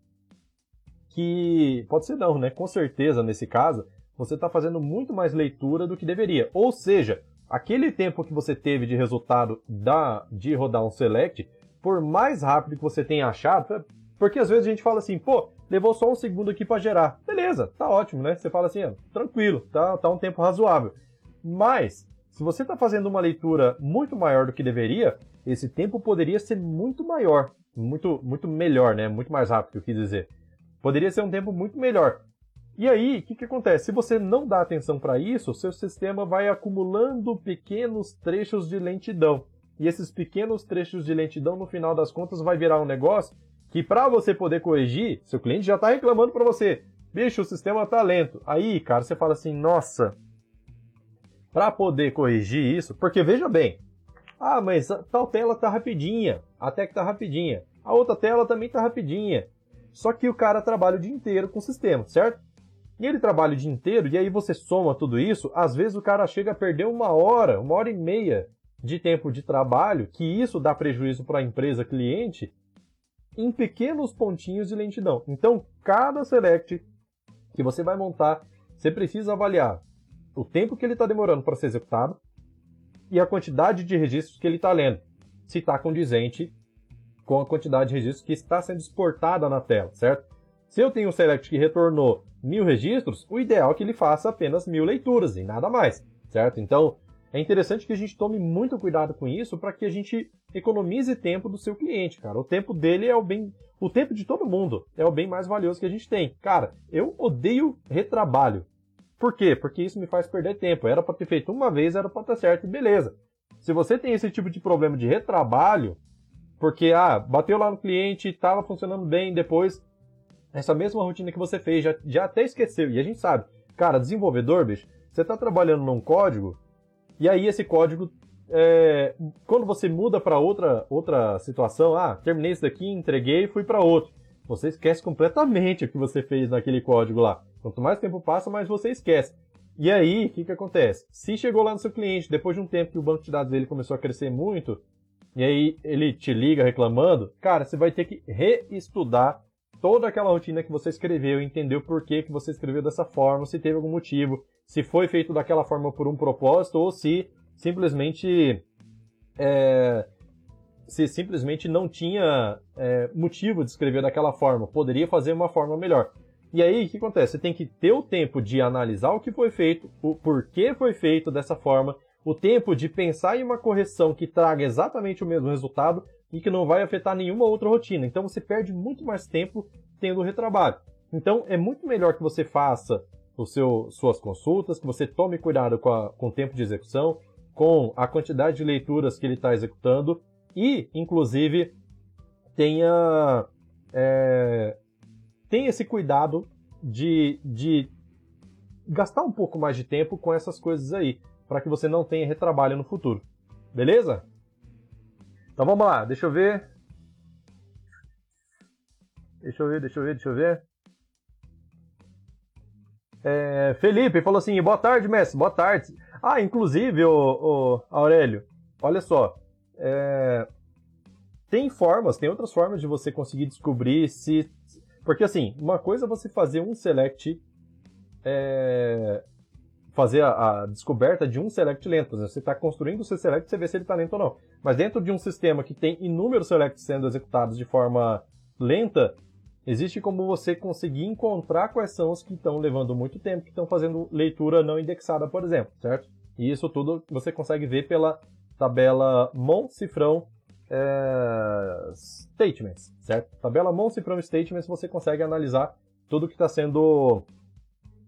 que. Pode ser não, né? Com certeza, nesse caso, você está fazendo muito mais leitura do que deveria. Ou seja, aquele tempo que você teve de resultado da, de rodar um select, por mais rápido que você tenha achado, porque às vezes a gente fala assim, pô, levou só um segundo aqui para gerar. Beleza, tá ótimo, né? Você fala assim, ó, tranquilo, tá, tá um tempo razoável. Mas, se você está fazendo uma leitura muito maior do que deveria, esse tempo poderia ser muito maior, muito, muito melhor, né? Muito mais rápido, eu quis dizer. Poderia ser um tempo muito melhor. E aí, o que, que acontece? Se você não dá atenção para isso, seu sistema vai acumulando pequenos trechos de lentidão. E esses pequenos trechos de lentidão, no final das contas, vai virar um negócio que para você poder corrigir, seu cliente já está reclamando para você. Bicho, o sistema está lento. Aí, cara, você fala assim, nossa, para poder corrigir isso, porque veja bem, ah, mas tal tela tá rapidinha, até que tá rapidinha. A outra tela também tá rapidinha. Só que o cara trabalha o dia inteiro com o sistema, certo? E ele trabalha o dia inteiro, e aí você soma tudo isso, às vezes o cara chega a perder uma hora, uma hora e meia de tempo de trabalho, que isso dá prejuízo para a empresa cliente, em pequenos pontinhos de lentidão. Então, cada select que você vai montar, você precisa avaliar o tempo que ele está demorando para ser executado e a quantidade de registros que ele está lendo, se está condizente com a quantidade de registros que está sendo exportada na tela, certo? Se eu tenho um select que retornou mil registros, o ideal é que ele faça apenas mil leituras e nada mais, certo? Então, é interessante que a gente tome muito cuidado com isso para que a gente economize tempo do seu cliente, cara. O tempo dele é o bem. O tempo de todo mundo é o bem mais valioso que a gente tem. Cara, eu odeio retrabalho. Por quê? Porque isso me faz perder tempo. Era para ter feito uma vez, era para estar certo e beleza. Se você tem esse tipo de problema de retrabalho, porque, ah, bateu lá no cliente, estava funcionando bem, depois essa mesma rotina que você fez, já, já até esqueceu. E a gente sabe, cara, desenvolvedor, bicho, você está trabalhando num código, e aí esse código, é, quando você muda para outra, outra situação, ah, terminei isso daqui, entreguei e fui para outro. Você esquece completamente o que você fez naquele código lá. Quanto mais tempo passa, mais você esquece. E aí, o que, que acontece? Se chegou lá no seu cliente, depois de um tempo que o banco de dados dele começou a crescer muito, e aí ele te liga reclamando, cara, você vai ter que reestudar toda aquela rotina que você escreveu, entender o porquê que você escreveu dessa forma, se teve algum motivo, se foi feito daquela forma por um propósito ou se simplesmente é, se simplesmente não tinha é, motivo de escrever daquela forma, poderia fazer uma forma melhor. E aí, o que acontece? Você tem que ter o tempo de analisar o que foi feito, o porquê foi feito dessa forma, o tempo de pensar em uma correção que traga exatamente o mesmo resultado e que não vai afetar nenhuma outra rotina. Então você perde muito mais tempo tendo retrabalho. Então é muito melhor que você faça o seu, suas consultas, que você tome cuidado com, a, com o tempo de execução, com a quantidade de leituras que ele está executando e, inclusive, tenha é, tenha esse cuidado de, de gastar um pouco mais de tempo com essas coisas aí, para que você não tenha retrabalho no futuro. Beleza? Então vamos lá, deixa eu ver. Deixa eu ver, deixa eu ver, deixa eu ver. É, Felipe falou assim: boa tarde, mestre, boa tarde. Ah, inclusive, o, Aurélio, olha só. É, tem formas, tem outras formas de você conseguir descobrir se porque assim, uma coisa é você fazer um select. É, fazer a, a, descoberta de um select lento. Exemplo, você está construindo o seu select, você vê se ele está lento ou não. Mas dentro de um sistema que tem inúmeros selects sendo executados de forma lenta, existe como você conseguir encontrar quais são os que estão levando muito tempo, que estão fazendo leitura não indexada, por exemplo, certo? E isso tudo você consegue ver pela tabela mon cifrão é, statements, certo? Tabela Monse from Statements você consegue analisar tudo que está sendo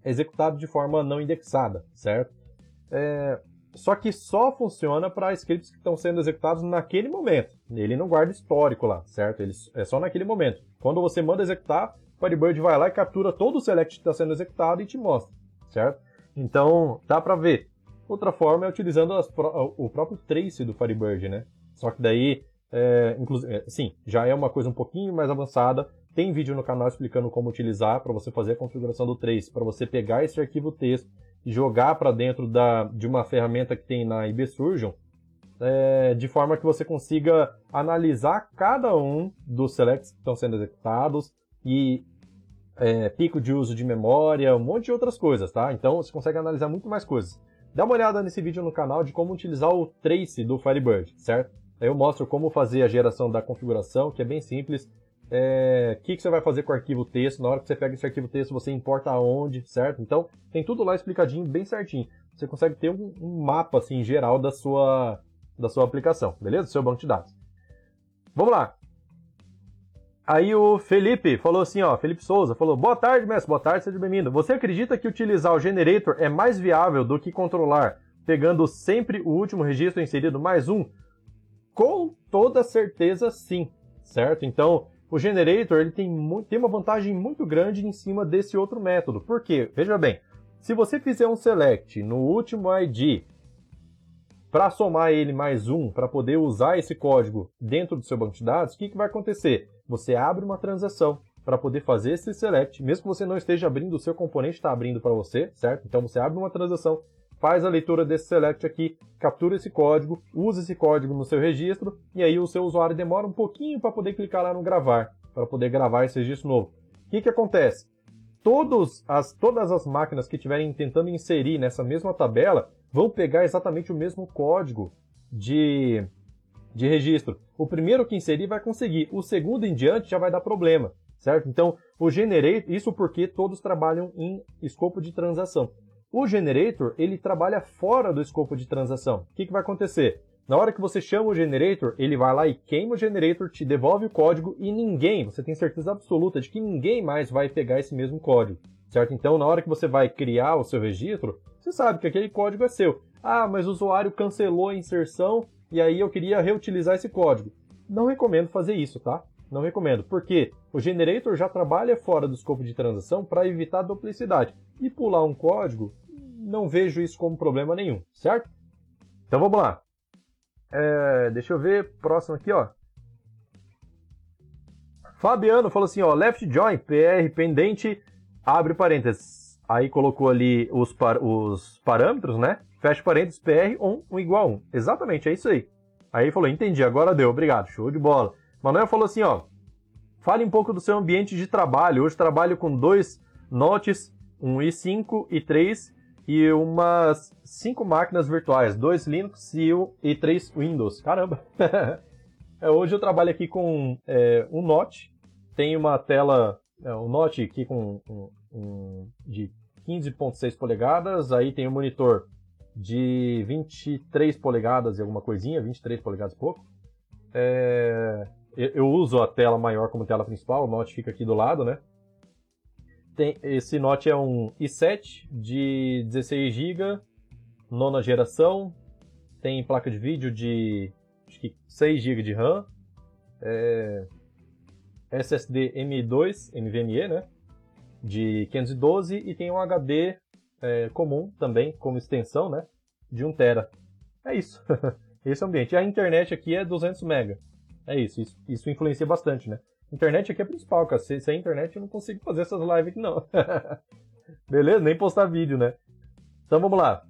executado de forma não indexada, certo? É, só que só funciona para scripts que estão sendo executados naquele momento. Ele não guarda histórico lá, certo? Ele, é só naquele momento. Quando você manda executar, o Firebird vai lá e captura todo o select que está sendo executado e te mostra, certo? Então, dá para ver. Outra forma é utilizando as, o próprio trace do Firebird, né? Só que daí é, é, sim, já é uma coisa um pouquinho mais avançada. Tem vídeo no canal explicando como utilizar para você fazer a configuração do Trace, para você pegar esse arquivo texto e jogar para dentro da, de uma ferramenta que tem na IBSurgeon, é, de forma que você consiga analisar cada um dos selects que estão sendo executados e é, pico de uso de memória, um monte de outras coisas, tá? Então você consegue analisar muito mais coisas. Dá uma olhada nesse vídeo no canal de como utilizar o Trace do Firebird, certo? Eu mostro como fazer a geração da configuração, que é bem simples. É, o que, que você vai fazer com o arquivo texto? Na hora que você pega esse arquivo texto, você importa aonde, certo? Então, tem tudo lá explicadinho, bem certinho. Você consegue ter um, um mapa assim geral da sua, da sua aplicação, beleza? Do seu banco de dados. Vamos lá. Aí o Felipe falou assim, ó, Felipe Souza falou: "Boa tarde, mestre. Boa tarde, seja bem-vindo. Você acredita que utilizar o generator é mais viável do que controlar pegando sempre o último registro inserido mais um? Com toda certeza, sim, certo? Então, o generator ele tem, tem uma vantagem muito grande em cima desse outro método. Por quê? Veja bem, se você fizer um select no último ID para somar ele mais um, para poder usar esse código dentro do seu banco de dados, o que, que vai acontecer? Você abre uma transação para poder fazer esse select, mesmo que você não esteja abrindo, o seu componente está abrindo para você, certo? Então você abre uma transação, faz a leitura desse select aqui, captura esse código, usa esse código no seu registro e aí o seu usuário demora um pouquinho para poder clicar lá no gravar, para poder gravar esse registro novo. O que, que acontece? Todos as, todas as máquinas que estiverem tentando inserir nessa mesma tabela vão pegar exatamente o mesmo código de, de registro. O primeiro que inserir vai conseguir, o segundo em diante já vai dar problema, certo? Então, o generate, isso porque todos trabalham em escopo de transação. O generator, ele trabalha fora do escopo de transação. O que, que vai acontecer? Na hora que você chama o generator, ele vai lá e queima o generator, te devolve o código e ninguém, você tem certeza absoluta de que ninguém mais vai pegar esse mesmo código, certo? Então, na hora que você vai criar o seu registro, você sabe que aquele código é seu. Ah, mas o usuário cancelou a inserção e aí eu queria reutilizar esse código. não recomendo fazer isso, tá? Não recomendo, porque o generator já trabalha fora do escopo de transação para evitar duplicidade. E pular um código, não vejo isso como problema nenhum, certo? Então vamos lá. É, deixa eu ver, próximo aqui, ó. Fabiano falou assim, ó, left join, PR pendente, abre parênteses. Aí colocou ali os, par os parâmetros, né? Fecha parênteses, PR 1, 1 igual a 1. Exatamente, é isso aí. Aí falou, entendi, agora deu, obrigado, show de bola. Manuel falou assim, ó, fale um pouco do seu ambiente de trabalho. Hoje trabalho com dois notes, um i5 e 3 e umas cinco máquinas virtuais, dois Linux e, e três Windows. Caramba! [laughs] É, hoje eu trabalho aqui com é, um Note, tem uma tela, é, um Note aqui com um, um, de 15.6 polegadas, aí tem um monitor de 23 polegadas e alguma coisinha, 23 polegadas e pouco. É, eu uso a tela maior como tela principal, o Note fica aqui do lado, né? Tem, esse Note é um i7 de 16 GB, nona geração, tem placa de vídeo de acho que 6 GB de RAM, é, SSD M2 NVMe, né? De 512 e tem um HD é, comum também, como extensão, né? De 1 TB. É isso. [laughs] Esse ambiente. E a internet aqui é 200 MB. É isso, isso, isso influencia bastante, né? Internet aqui é principal, cara. Sem, internet eu não consigo fazer essas lives aqui, não. [laughs] Beleza? Nem postar vídeo, né? Então vamos lá.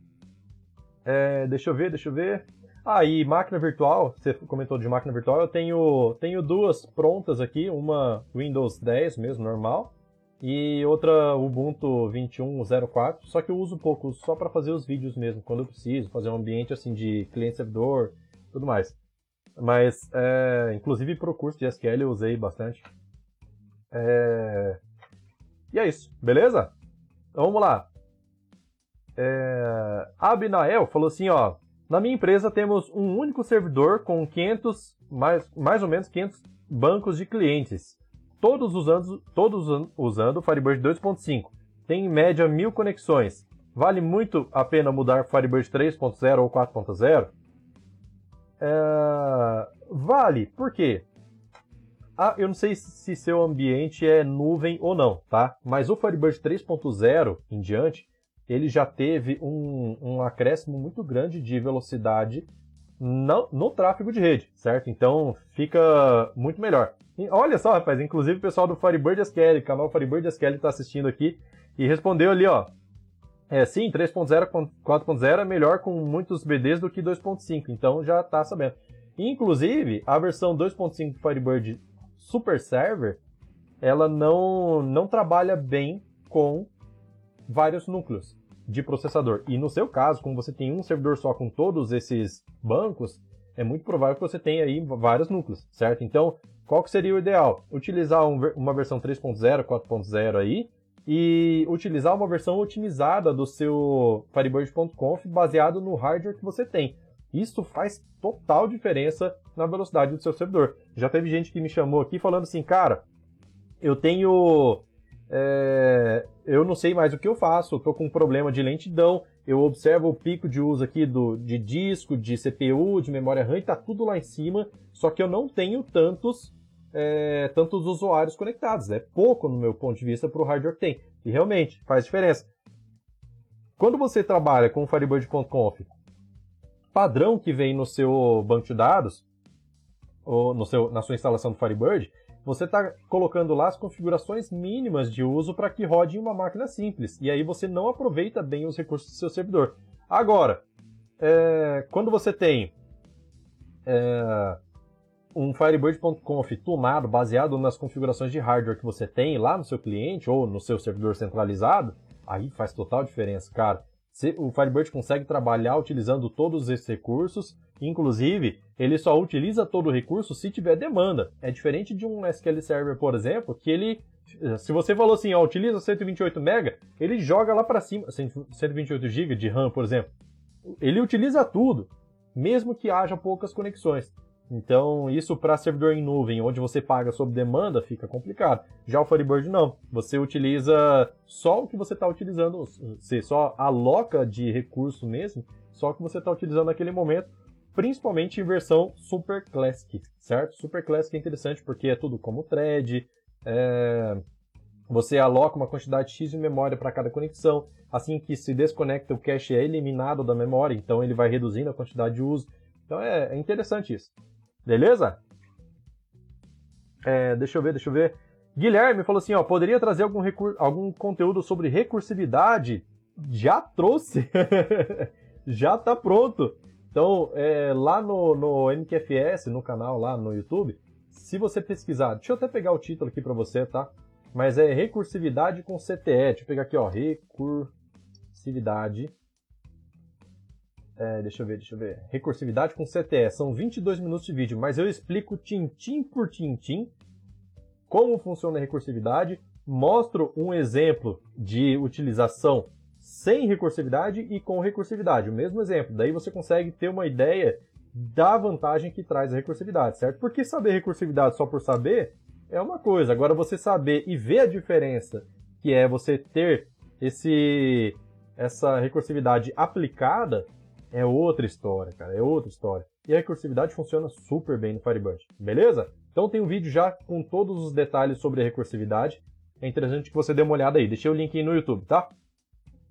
É, deixa eu ver, deixa eu ver. Ah, e máquina virtual, você comentou de máquina virtual, eu tenho, tenho duas prontas aqui, uma Windows 10 mesmo, normal, e outra Ubuntu 21.04, só que eu uso pouco, só para fazer os vídeos mesmo, quando eu preciso, fazer um ambiente assim de cliente-servidor, tudo mais. Mas, é, inclusive para o curso de SQL eu usei bastante. É... E é isso, beleza? Então vamos lá. É... Abinael falou assim, ó. Na minha empresa temos um único servidor com 500, mais, mais ou menos 500 bancos de clientes. Todos usando, todos usando Firebird 2.5. Tem em média mil conexões. Vale muito a pena mudar Firebird 3.0 ou 4.0? É... Vale, por quê? Ah, eu não sei se seu ambiente é nuvem ou não, tá? Mas o Firebird 3.0 em diante, ele já teve um, um acréscimo muito grande de velocidade no, no, tráfego de rede, certo? Então fica muito melhor. E olha só, rapaz, inclusive o pessoal do Firebird SQL, canal Firebird SQL está assistindo aqui e respondeu ali, ó. É, sim, 3.0 4.0 é melhor com muitos BDs do que 2.5, então já está sabendo. Inclusive, a versão 2.5 do Firebird Super Server, ela não, não trabalha bem com vários núcleos de processador. E no seu caso, como você tem um servidor só com todos esses bancos, é muito provável que você tenha aí vários núcleos, certo? Então, qual que seria o ideal? Utilizar um, uma versão 3.0, 4.0 aí, e utilizar uma versão otimizada do seu Firebird.conf baseado no hardware que você tem. Isso faz total diferença na velocidade do seu servidor. Já teve gente que me chamou aqui falando assim, cara, eu tenho. É, eu não sei mais o que eu faço, eu tô com um problema de lentidão, eu observo o pico de uso aqui do, de disco, de CPU, de memória RAM, e tá tudo lá em cima, só que eu não tenho tantos é, tantos usuários conectados. É pouco, no meu ponto de vista, para o hardware que tem. E realmente faz diferença. Quando você trabalha com o Firebird.conf, padrão que vem no seu banco de dados, ou no seu, na sua instalação do Firebird, você está colocando lá as configurações mínimas de uso para que rode em uma máquina simples. E aí você não aproveita bem os recursos do seu servidor. Agora, é, quando você tem é, um Firebird.conf tunado, baseado nas configurações de hardware que você tem lá no seu cliente ou no seu servidor centralizado, aí faz total diferença, cara. O Firebird consegue trabalhar utilizando todos esses recursos, inclusive ele só utiliza todo o recurso se tiver demanda. É diferente de um SQL Server, por exemplo, que ele, se você falou assim, ó, utiliza 128 MB, ele joga lá para cima, 128 GB de RAM, por exemplo. Ele utiliza tudo, mesmo que haja poucas conexões. Então, isso para servidor em nuvem, onde você paga sob demanda, fica complicado. Já o Firebird não. Você utiliza só o que você está utilizando, você só aloca de recurso mesmo, só o que você está utilizando naquele momento, principalmente em versão Super Classic, certo? Super Classic é interessante porque é tudo como thread, é... você aloca uma quantidade X de memória para cada conexão, assim que se desconecta o cache é eliminado da memória, então ele vai reduzindo a quantidade de uso. Então é, é interessante isso. Beleza? É, deixa eu ver, deixa eu ver. Guilherme falou assim, ó, poderia trazer algum, algum conteúdo sobre recursividade? Já trouxe. [laughs] Já tá pronto. Então, é, lá no, no MQFS, no canal lá no YouTube, se você pesquisar, deixa eu até pegar o título aqui para você, tá? Mas é recursividade com CTE. Deixa eu pegar aqui, ó, recursividade. É, deixa eu ver, deixa eu ver. Recursividade com CTE. São 22 minutos de vídeo, mas eu explico tintim por tintim como funciona a recursividade, mostro um exemplo de utilização sem recursividade e com recursividade, o mesmo exemplo. Daí você consegue ter uma ideia da vantagem que traz a recursividade, certo? Porque saber recursividade só por saber é uma coisa. Agora você saber e ver a diferença que é você ter esse essa recursividade aplicada é outra história, cara, é outra história. E a recursividade funciona super bem no Firebird, beleza? Então tem um vídeo já com todos os detalhes sobre a recursividade. É interessante que você dê uma olhada aí. Deixei o link aí no YouTube, tá?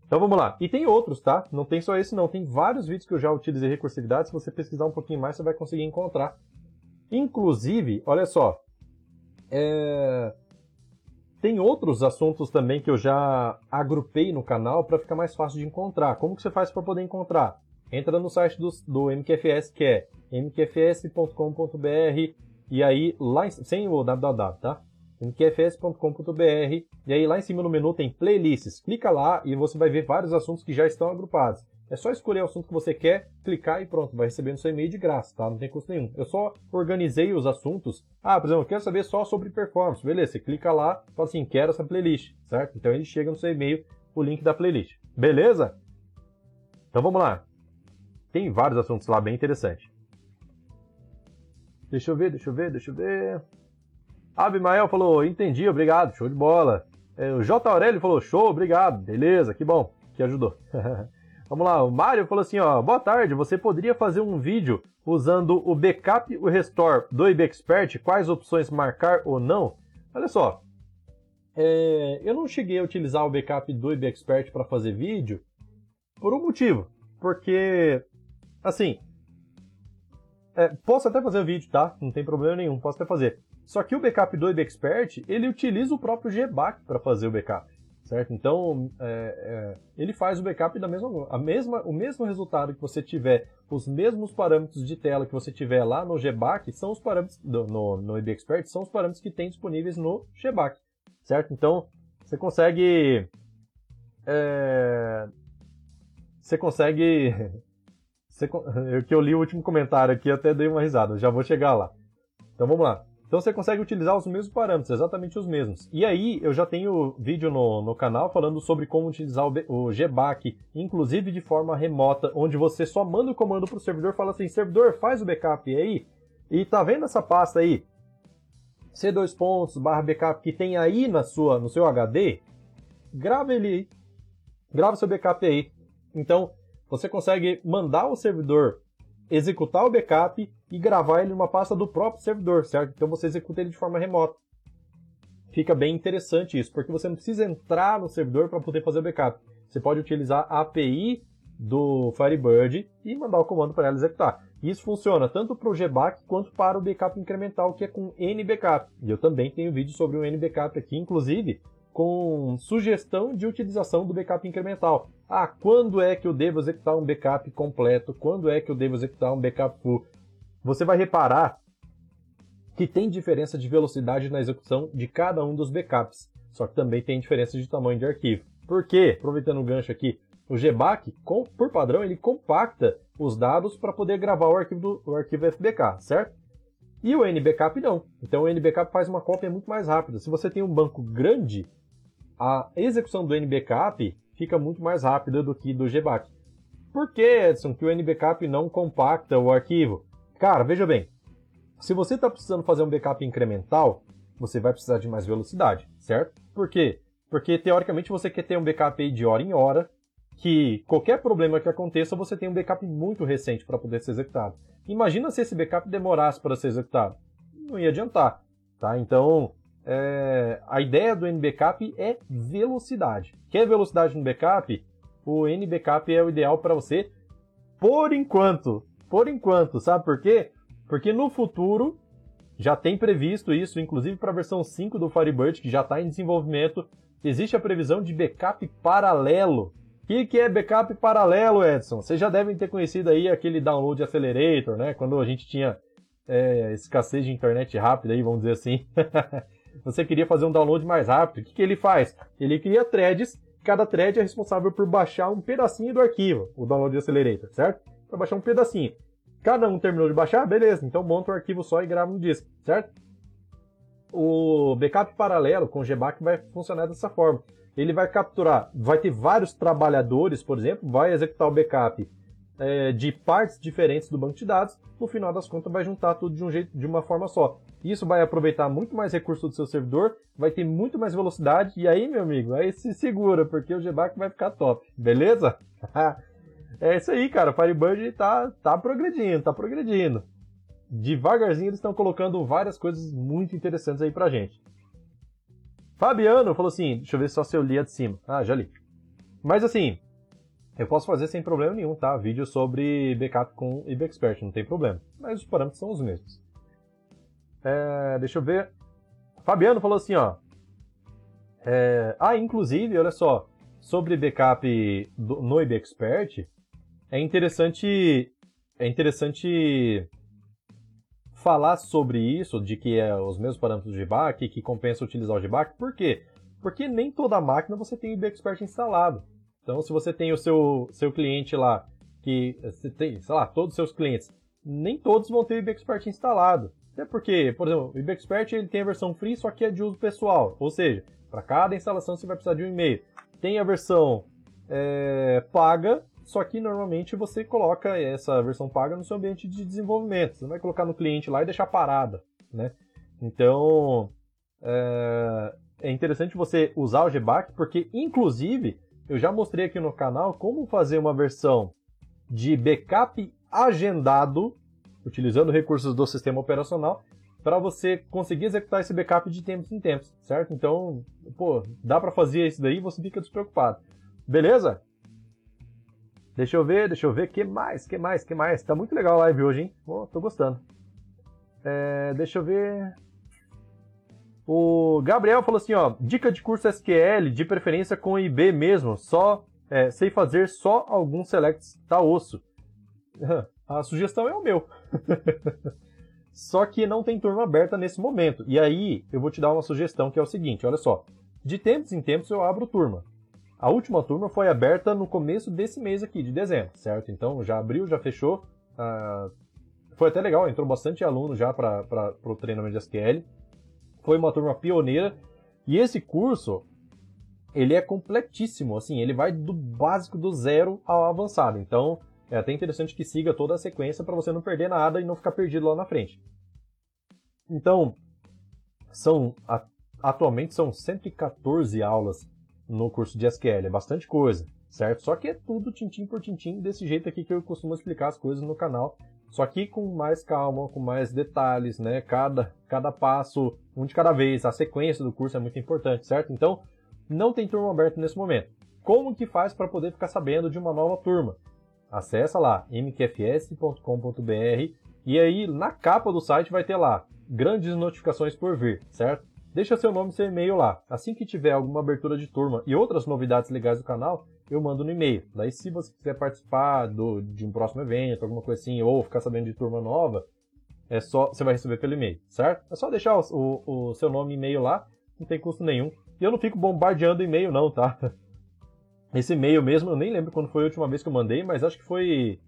Então vamos lá. E tem outros, tá? Não tem só esse não. Tem vários vídeos que eu já utilizei recursividade. Se você pesquisar um pouquinho mais, você vai conseguir encontrar. Inclusive, olha só. É... Tem outros assuntos também que eu já agrupei no canal para ficar mais fácil de encontrar. Como que você faz para poder encontrar? Entra no site do, do MQFS, que é mqfs.com.br e aí lá em, sem o www, tá? mqfs.com.br e aí lá em cima no menu tem playlists. Clica lá e você vai ver vários assuntos que já estão agrupados. É só escolher o assunto que você quer, clicar e pronto, vai receber no seu e-mail de graça, tá? Não tem custo nenhum. Eu só organizei os assuntos. Ah, por exemplo, eu quero saber só sobre performance. Beleza, você clica lá, fala assim, quero essa playlist, certo? Então ele chega no seu e-mail o link da playlist. Beleza? Então vamos lá. Tem vários assuntos lá bem interessantes. Deixa eu ver, deixa eu ver, deixa eu ver. Abimael falou, entendi, obrigado, show de bola. É, o J. Aurélio falou, show, obrigado, beleza, que bom, que ajudou. [laughs] Vamos lá, o Mário falou assim, ó, boa tarde, você poderia fazer um vídeo usando o backup e o restore do IBExpert, quais opções marcar ou não? Olha só, é, eu não cheguei a utilizar o backup do IBExpert para fazer vídeo por um motivo, porque, assim, é, posso até fazer o vídeo, tá? Não tem problema nenhum, posso até fazer. Só que o backup do Expert, ele utiliza o próprio GBAC para fazer o backup, certo? Então, é, é, ele faz o backup da mesma, a mesma, o mesmo resultado que você tiver, os mesmos parâmetros de tela que você tiver lá no GBAC, são os parâmetros, do, no, no Expert, são os parâmetros que tem disponíveis no GBAC, certo? Então, você consegue... É, você consegue [laughs] você, [laughs] que eu li o último comentário aqui, até dei uma risada, já vou chegar lá. Então vamos lá. Então você consegue utilizar os mesmos parâmetros, exatamente os mesmos. E aí eu já tenho vídeo no, no canal falando sobre como utilizar o, o GBAC, inclusive de forma remota, onde você só manda o comando para o servidor, fala assim, servidor, faz o backup aí. E tá vendo essa pasta aí? C2 pontos barra backup que tem aí na sua, no seu HD, grava ele aí. Grava seu backup aí. Então, você consegue mandar o servidor executar o backup e gravar ele numa pasta do próprio servidor, certo? Então você executa ele de forma remota. Fica bem interessante isso, porque você não precisa entrar no servidor para poder fazer o backup. Você pode utilizar a API do Firebird e mandar o comando para ela executar. Isso funciona tanto para o GBAC quanto para o backup incremental, que é com NBackup. E eu também tenho vídeo sobre o NBackup aqui, inclusive com sugestão de utilização do backup incremental. Ah, quando é que eu devo executar um backup completo? Quando é que eu devo executar um backup full? Você vai reparar que tem diferença de velocidade na execução de cada um dos backups, só que também tem diferença de tamanho de arquivo. Por quê? Aproveitando o gancho aqui, o GBAC, por padrão, ele compacta os dados para poder gravar o arquivo, do, o arquivo FBK, certo? E o NBackup não. Então o NBackup faz uma cópia muito mais rápida. Se você tem um banco grande, a execução do NBackup fica muito mais rápida do que do GBAC. Por que, Edson, que o NBackup não compacta o arquivo? Cara, veja bem, se você está precisando fazer um backup incremental, você vai precisar de mais velocidade, certo? Por quê? Porque teoricamente você quer ter um backup de hora em hora, que qualquer problema que aconteça, você tem um backup muito recente para poder ser executado. Imagina se esse backup demorasse para ser executado. Não ia adiantar. Tá? Então, é, a ideia do NBackup é velocidade. Quer velocidade no backup? O NBackup é o ideal para você por enquanto. Por enquanto, sabe por quê? Porque no futuro já tem previsto isso, inclusive para a versão 5 do Firebird, que já está em desenvolvimento, existe a previsão de backup paralelo. O que, que é backup paralelo, Edson? Vocês já devem ter conhecido aí aquele download accelerator, né? Quando a gente tinha é, escassez de internet rápida aí, vamos dizer assim. [laughs] Você queria fazer um download mais rápido. O que, que ele faz? Ele cria threads, cada thread é responsável por baixar um pedacinho do arquivo, o download accelerator, certo? Para baixar um pedacinho. Cada um terminou de baixar, beleza, então monta o arquivo só e grava no disco, certo? O backup paralelo com o GBAC vai funcionar dessa forma. Ele vai capturar, vai ter vários trabalhadores, por exemplo, vai executar o backup é, de partes diferentes do banco de dados, no final das contas vai juntar tudo de um jeito, de uma forma só. Isso vai aproveitar muito mais recurso do seu servidor, vai ter muito mais velocidade, e aí, meu amigo, aí se segura, porque o GBAC vai ficar top, beleza? [laughs] É isso aí, cara. O Firebird tá, tá progredindo, tá progredindo. Devagarzinho eles estão colocando várias coisas muito interessantes aí pra gente. Fabiano falou assim: deixa eu ver só se eu li a de cima. Ah, já li. Mas assim, eu posso fazer sem problema nenhum, tá? Vídeo sobre backup com IBExpert, não tem problema. Mas os parâmetros são os mesmos. É, deixa eu ver. Fabiano falou assim, ó. É, ah, inclusive, olha só, sobre backup do, no IBExpert, é interessante é interessante falar sobre isso, de que é os mesmos parâmetros de GBAC, que compensa utilizar o GBAC. Por quê? Porque nem toda máquina você tem o IBExpert instalado. Então, se você tem o seu, seu cliente lá, que você tem, sei lá, todos os seus clientes, nem todos vão ter o IBExpert instalado. Até porque, por exemplo, o IBExpert ele tem a versão free, só que é de uso pessoal. Ou seja, para cada instalação você vai precisar de um e-mail. Tem a versão é, paga, só que normalmente você coloca essa versão paga no seu ambiente de desenvolvimento. Você não vai colocar no cliente lá e deixar parada, né? Então é, é interessante você usar o GBAC, porque inclusive eu já mostrei aqui no canal como fazer uma versão de backup agendado, utilizando recursos do sistema operacional, para você conseguir executar esse backup de tempos em tempos, certo? Então, pô, dá para fazer isso daí você fica despreocupado. Beleza? Deixa eu ver, deixa eu ver, que mais, que mais, que mais? Tá muito legal a live hoje, hein? Oh, tô gostando. É, deixa eu ver. O Gabriel falou assim, ó, dica de curso SQL, de preferência com IB mesmo, só é, sei fazer só alguns selects, tá osso. [laughs] A sugestão é o meu. [laughs] só que não tem turma aberta nesse momento. E aí, eu vou te dar uma sugestão que é o seguinte, olha só. De tempos em tempos eu abro turma. A última turma foi aberta no começo desse mês aqui, de dezembro, certo? Então já abriu, já fechou. Uh, foi até legal, entrou bastante aluno já para o treinamento de SQL. Foi uma turma pioneira. E esse curso, ele é completíssimo, assim, ele vai do básico do zero ao avançado. Então, é até interessante que siga toda a sequência para você não perder nada e não ficar perdido lá na frente. Então, são atualmente são 114 aulas no curso de SQL. É bastante coisa, certo? Só que é tudo tintim por tintim, desse jeito aqui que eu costumo explicar as coisas no canal. Só que com mais calma, com mais detalhes, né? Cada, cada passo, um de cada vez. A sequência do curso é muito importante, certo? Então, não tem turma aberta nesse momento. Como que faz para poder ficar sabendo de uma nova turma? Acesse lá mqfs.com.br e aí na capa do site vai ter lá grandes notificações por vir, certo? Deixa seu nome e seu e-mail lá. Assim que tiver alguma abertura de turma e outras novidades legais do canal, eu mando no e-mail. Daí, se você quiser participar do, de um próximo evento, alguma coisa assim, ou ficar sabendo de turma nova, é só você vai receber pelo e-mail, certo? É só deixar o, o, o seu nome e e-mail lá, não tem custo nenhum. E eu não fico bombardeando e-mail, não, tá? [laughs] Esse e-mail mesmo, eu nem lembro quando foi a última vez que eu mandei, mas acho que foi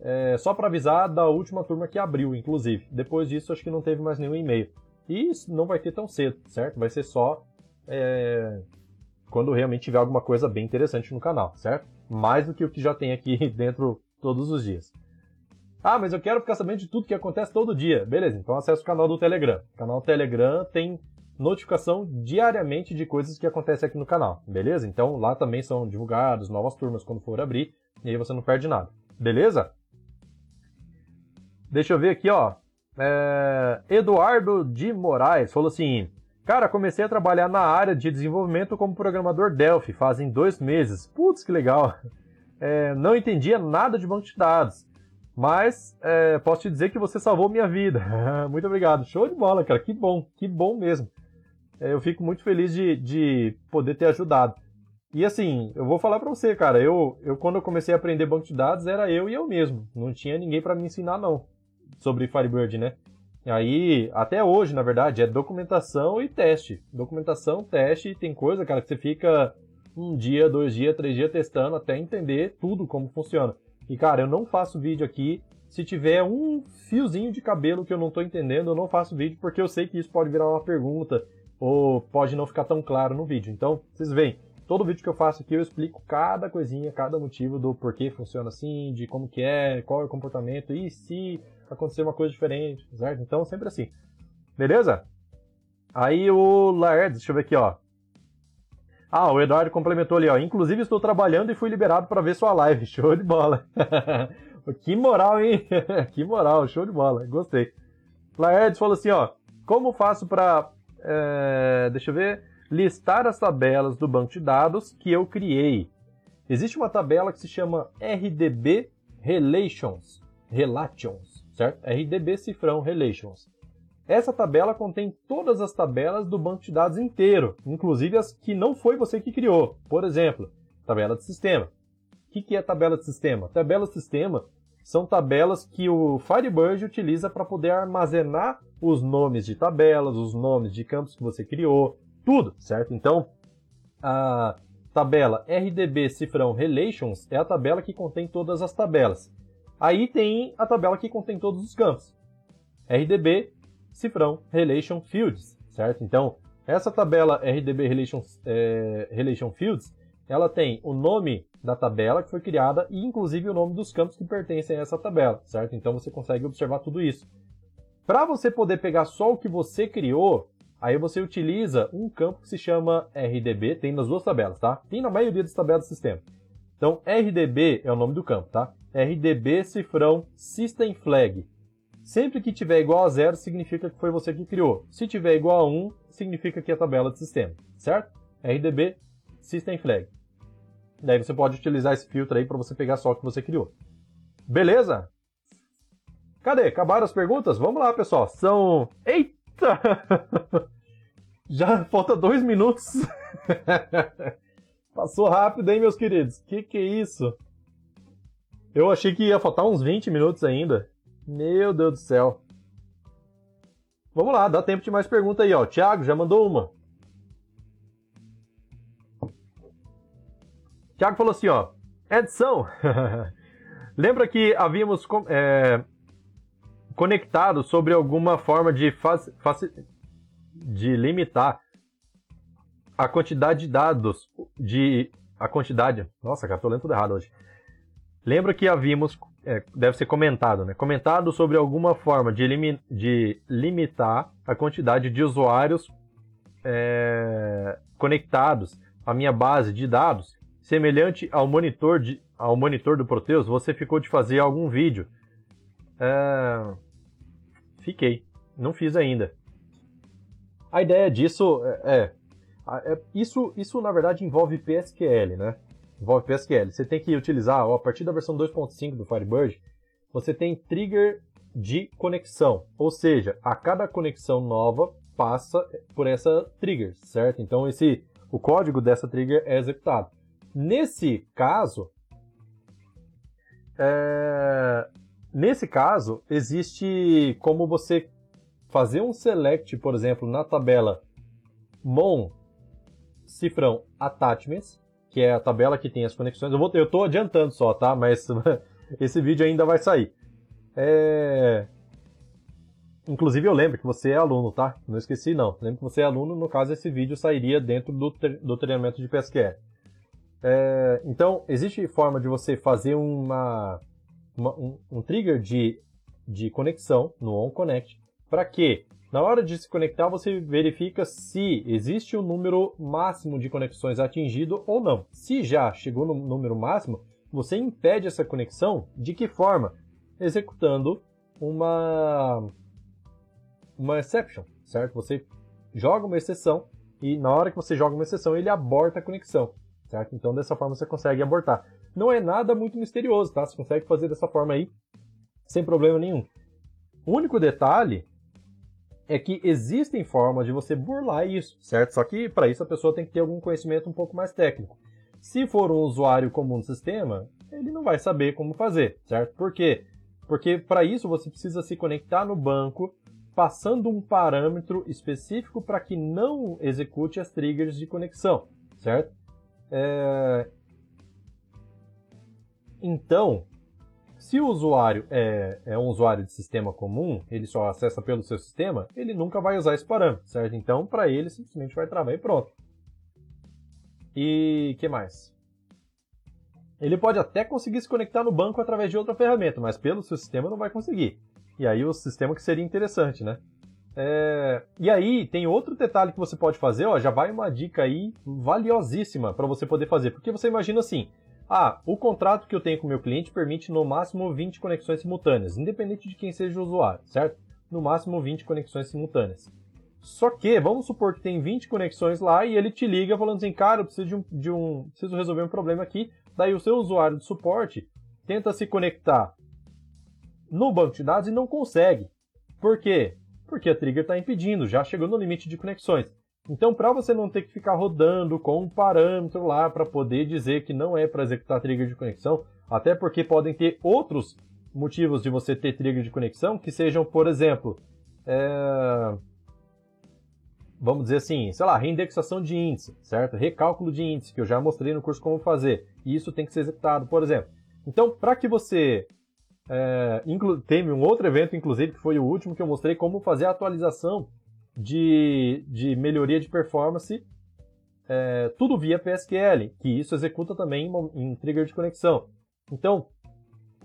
é, só para avisar da última turma que abriu, inclusive. Depois disso, acho que não teve mais nenhum e-mail. E não vai ter tão cedo, certo? Vai ser só é, quando realmente tiver alguma coisa bem interessante no canal, certo? Mais do que o que já tem aqui [laughs] dentro todos os dias. Ah, mas eu quero ficar sabendo de tudo que acontece todo dia. Beleza, então acesse o canal do Telegram. O canal do Telegram tem notificação diariamente de coisas que acontecem aqui no canal, beleza? Então lá também são divulgadas novas turmas quando for abrir, e aí você não perde nada, beleza? Deixa eu ver aqui, ó. É... Eduardo de Moraes falou assim: Cara, comecei a trabalhar na área de desenvolvimento como programador Delphi fazem dois meses. Putz, que legal! [laughs] É, não entendia nada de banco de dados, mas é, posso te dizer que você salvou minha vida. [laughs] muito obrigado. Show de bola, cara. Que bom, que bom mesmo. É, eu fico muito feliz de, de poder ter ajudado. E assim, eu vou falar para você, cara, eu, eu quando eu comecei a aprender banco de dados era eu e eu mesmo. Não tinha ninguém para me ensinar não sobre Firebird, né? Aí, até hoje, na verdade, é documentação e teste. Documentação, teste, tem coisa, cara, que você fica um dia, dois dias, três dias testando até entender tudo como funciona. E, cara, eu não faço vídeo aqui. Se tiver um fiozinho de cabelo que eu não tô entendendo, eu não faço vídeo porque eu sei que isso pode virar uma pergunta ou pode não ficar tão claro no vídeo. Então, vocês veem, todo vídeo que eu faço aqui eu explico cada coisinha, cada motivo do porquê funciona assim, de como que é, qual é o comportamento e se acontecer uma coisa diferente, certo? Então, sempre assim. Beleza? Aí o Laertes, deixa eu ver aqui, ó. Ah, o Eduardo complementou ali, ó. Inclusive estou trabalhando e fui liberado para ver sua live. [laughs] Show de bola. [laughs] que moral, hein? [laughs] que moral, show de bola. Gostei. Laertes falou assim, ó. Como faço para, é, deixa eu ver, listar as tabelas do banco de dados que eu criei? Existe uma tabela que se chama RDB Relations. Relations certo? RDB cifrão Relations. Essa tabela contém todas as tabelas do banco de dados inteiro, inclusive as que não foi você que criou. Por exemplo, tabela de sistema. O que é tabela de sistema? Tabela de sistema são tabelas que o Firebird utiliza para poder armazenar os nomes de tabelas, os nomes de campos que você criou, tudo, certo? Então, a tabela RDB cifrão Relations é a tabela que contém todas as tabelas. Aí tem a tabela que contém todos os campos. RDB, cifrão, Relation Fields, certo? Então, essa tabela RDB Relation, é, Relation Fields, ela tem o nome da tabela que foi criada e inclusive o nome dos campos que pertencem a essa tabela, certo? Então você consegue observar tudo isso. Para você poder pegar só o que você criou, aí você utiliza um campo que se chama RDB, tem nas duas tabelas, tá? Tem na maioria das tabelas do sistema. Então, RDB é o nome do campo, tá? RDB cifrão System Flag. Sempre que tiver igual a zero, significa que foi você que criou. Se tiver igual a 1, significa que é a tabela de sistema, certo? RDB System Flag. Daí você pode utilizar esse filtro aí para você pegar só o que você criou. Beleza? Cadê? Acabaram as perguntas? Vamos lá, pessoal. São. Eita! [laughs] Já falta dois minutos. [laughs] Passou rápido, hein, meus queridos? Que que é isso? Eu achei que ia faltar uns 20 minutos ainda. Meu Deus do céu. Vamos lá, dá tempo de mais pergunta aí, ó. Thiago já mandou uma. Thiago falou assim, ó. Edição. [laughs] Lembra que havíamos é, conectado sobre alguma forma de, de limitar a quantidade de dados de a quantidade. Nossa, cara, tô lendo tudo errado hoje. Lembra que havíamos, é, deve ser comentado, né? Comentado sobre alguma forma de, limi de limitar a quantidade de usuários é, conectados à minha base de dados, semelhante ao monitor, de, ao monitor do Proteus. Você ficou de fazer algum vídeo? É, fiquei, não fiz ainda. A ideia disso é, é, é isso, isso na verdade envolve PSQL, né? envolve PSQL. Você tem que utilizar, ó, a partir da versão 2.5 do Firebird, você tem trigger de conexão. Ou seja, a cada conexão nova passa por essa trigger, certo? Então esse o código dessa trigger é executado. Nesse caso, é... nesse caso existe como você fazer um select, por exemplo, na tabela mon cifrão attachments que é a tabela que tem as conexões. Eu, vou, eu adiantando só, tá? Mas [laughs] esse vídeo ainda vai sair. É... Inclusive eu lembro que você é aluno, tá? Não esqueci não. Lembro que você é aluno, no caso esse vídeo sairia dentro do, do treinamento de PSQL. É... Então, existe forma de você fazer uma, uma um, um, trigger de, de conexão no OnConnect para que Na hora de se conectar, você verifica se existe o um número máximo de conexões atingido ou não. Se já chegou no número máximo, você impede essa conexão de que forma? Executando uma uma exception, certo? Você joga uma exceção e na hora que você joga uma exceção, ele aborta a conexão, certo? Então dessa forma você consegue abortar. Não é nada muito misterioso, tá? Você consegue fazer dessa forma aí sem problema nenhum. O único detalhe é que existem formas de você burlar isso, certo? Só que para isso a pessoa tem que ter algum conhecimento um pouco mais técnico. Se for um usuário comum do sistema, ele não vai saber como fazer, certo? Por quê? Porque para isso você precisa se conectar no banco, passando um parâmetro específico para que não execute as triggers de conexão, certo? É... Então, se o usuário é, é, um usuário de sistema comum, ele só acessa pelo seu sistema, ele nunca vai usar esse parâmetro, certo? Então, para ele, simplesmente vai travar e pronto. E que mais? Ele pode até conseguir se conectar no banco através de outra ferramenta, mas pelo seu sistema não vai conseguir. E aí o sistema que seria interessante, né? É... E aí tem outro detalhe que você pode fazer, ó, já vai uma dica aí valiosíssima para você poder fazer, porque você imagina assim, ah, o contrato que eu tenho com o meu cliente permite no máximo 20 conexões simultâneas, independente de quem seja o usuário, certo? No máximo 20 conexões simultâneas. Só que, vamos supor que tem 20 conexões lá e ele te liga falando assim, cara, eu preciso, de um, de um, preciso resolver um problema aqui. Daí o seu usuário de suporte tenta se conectar no banco de dados e não consegue. Por quê? Porque a trigger está impedindo, já chegou no limite de conexões. Então, para você não ter que ficar rodando com um parâmetro lá para poder dizer que não é para executar trigger de conexão, até porque podem ter outros motivos de você ter trigger de conexão que sejam, por exemplo, é... vamos dizer assim, sei lá, reindexação de índice, certo? Recálculo de índice, que eu já mostrei no curso como fazer. E isso tem que ser executado, por exemplo. Então, para que você é, teve um outro evento, inclusive, que foi o último que eu mostrei como fazer a atualização de, de melhoria de performance, é, tudo via PSQL, que isso executa também em, em trigger de conexão. Então,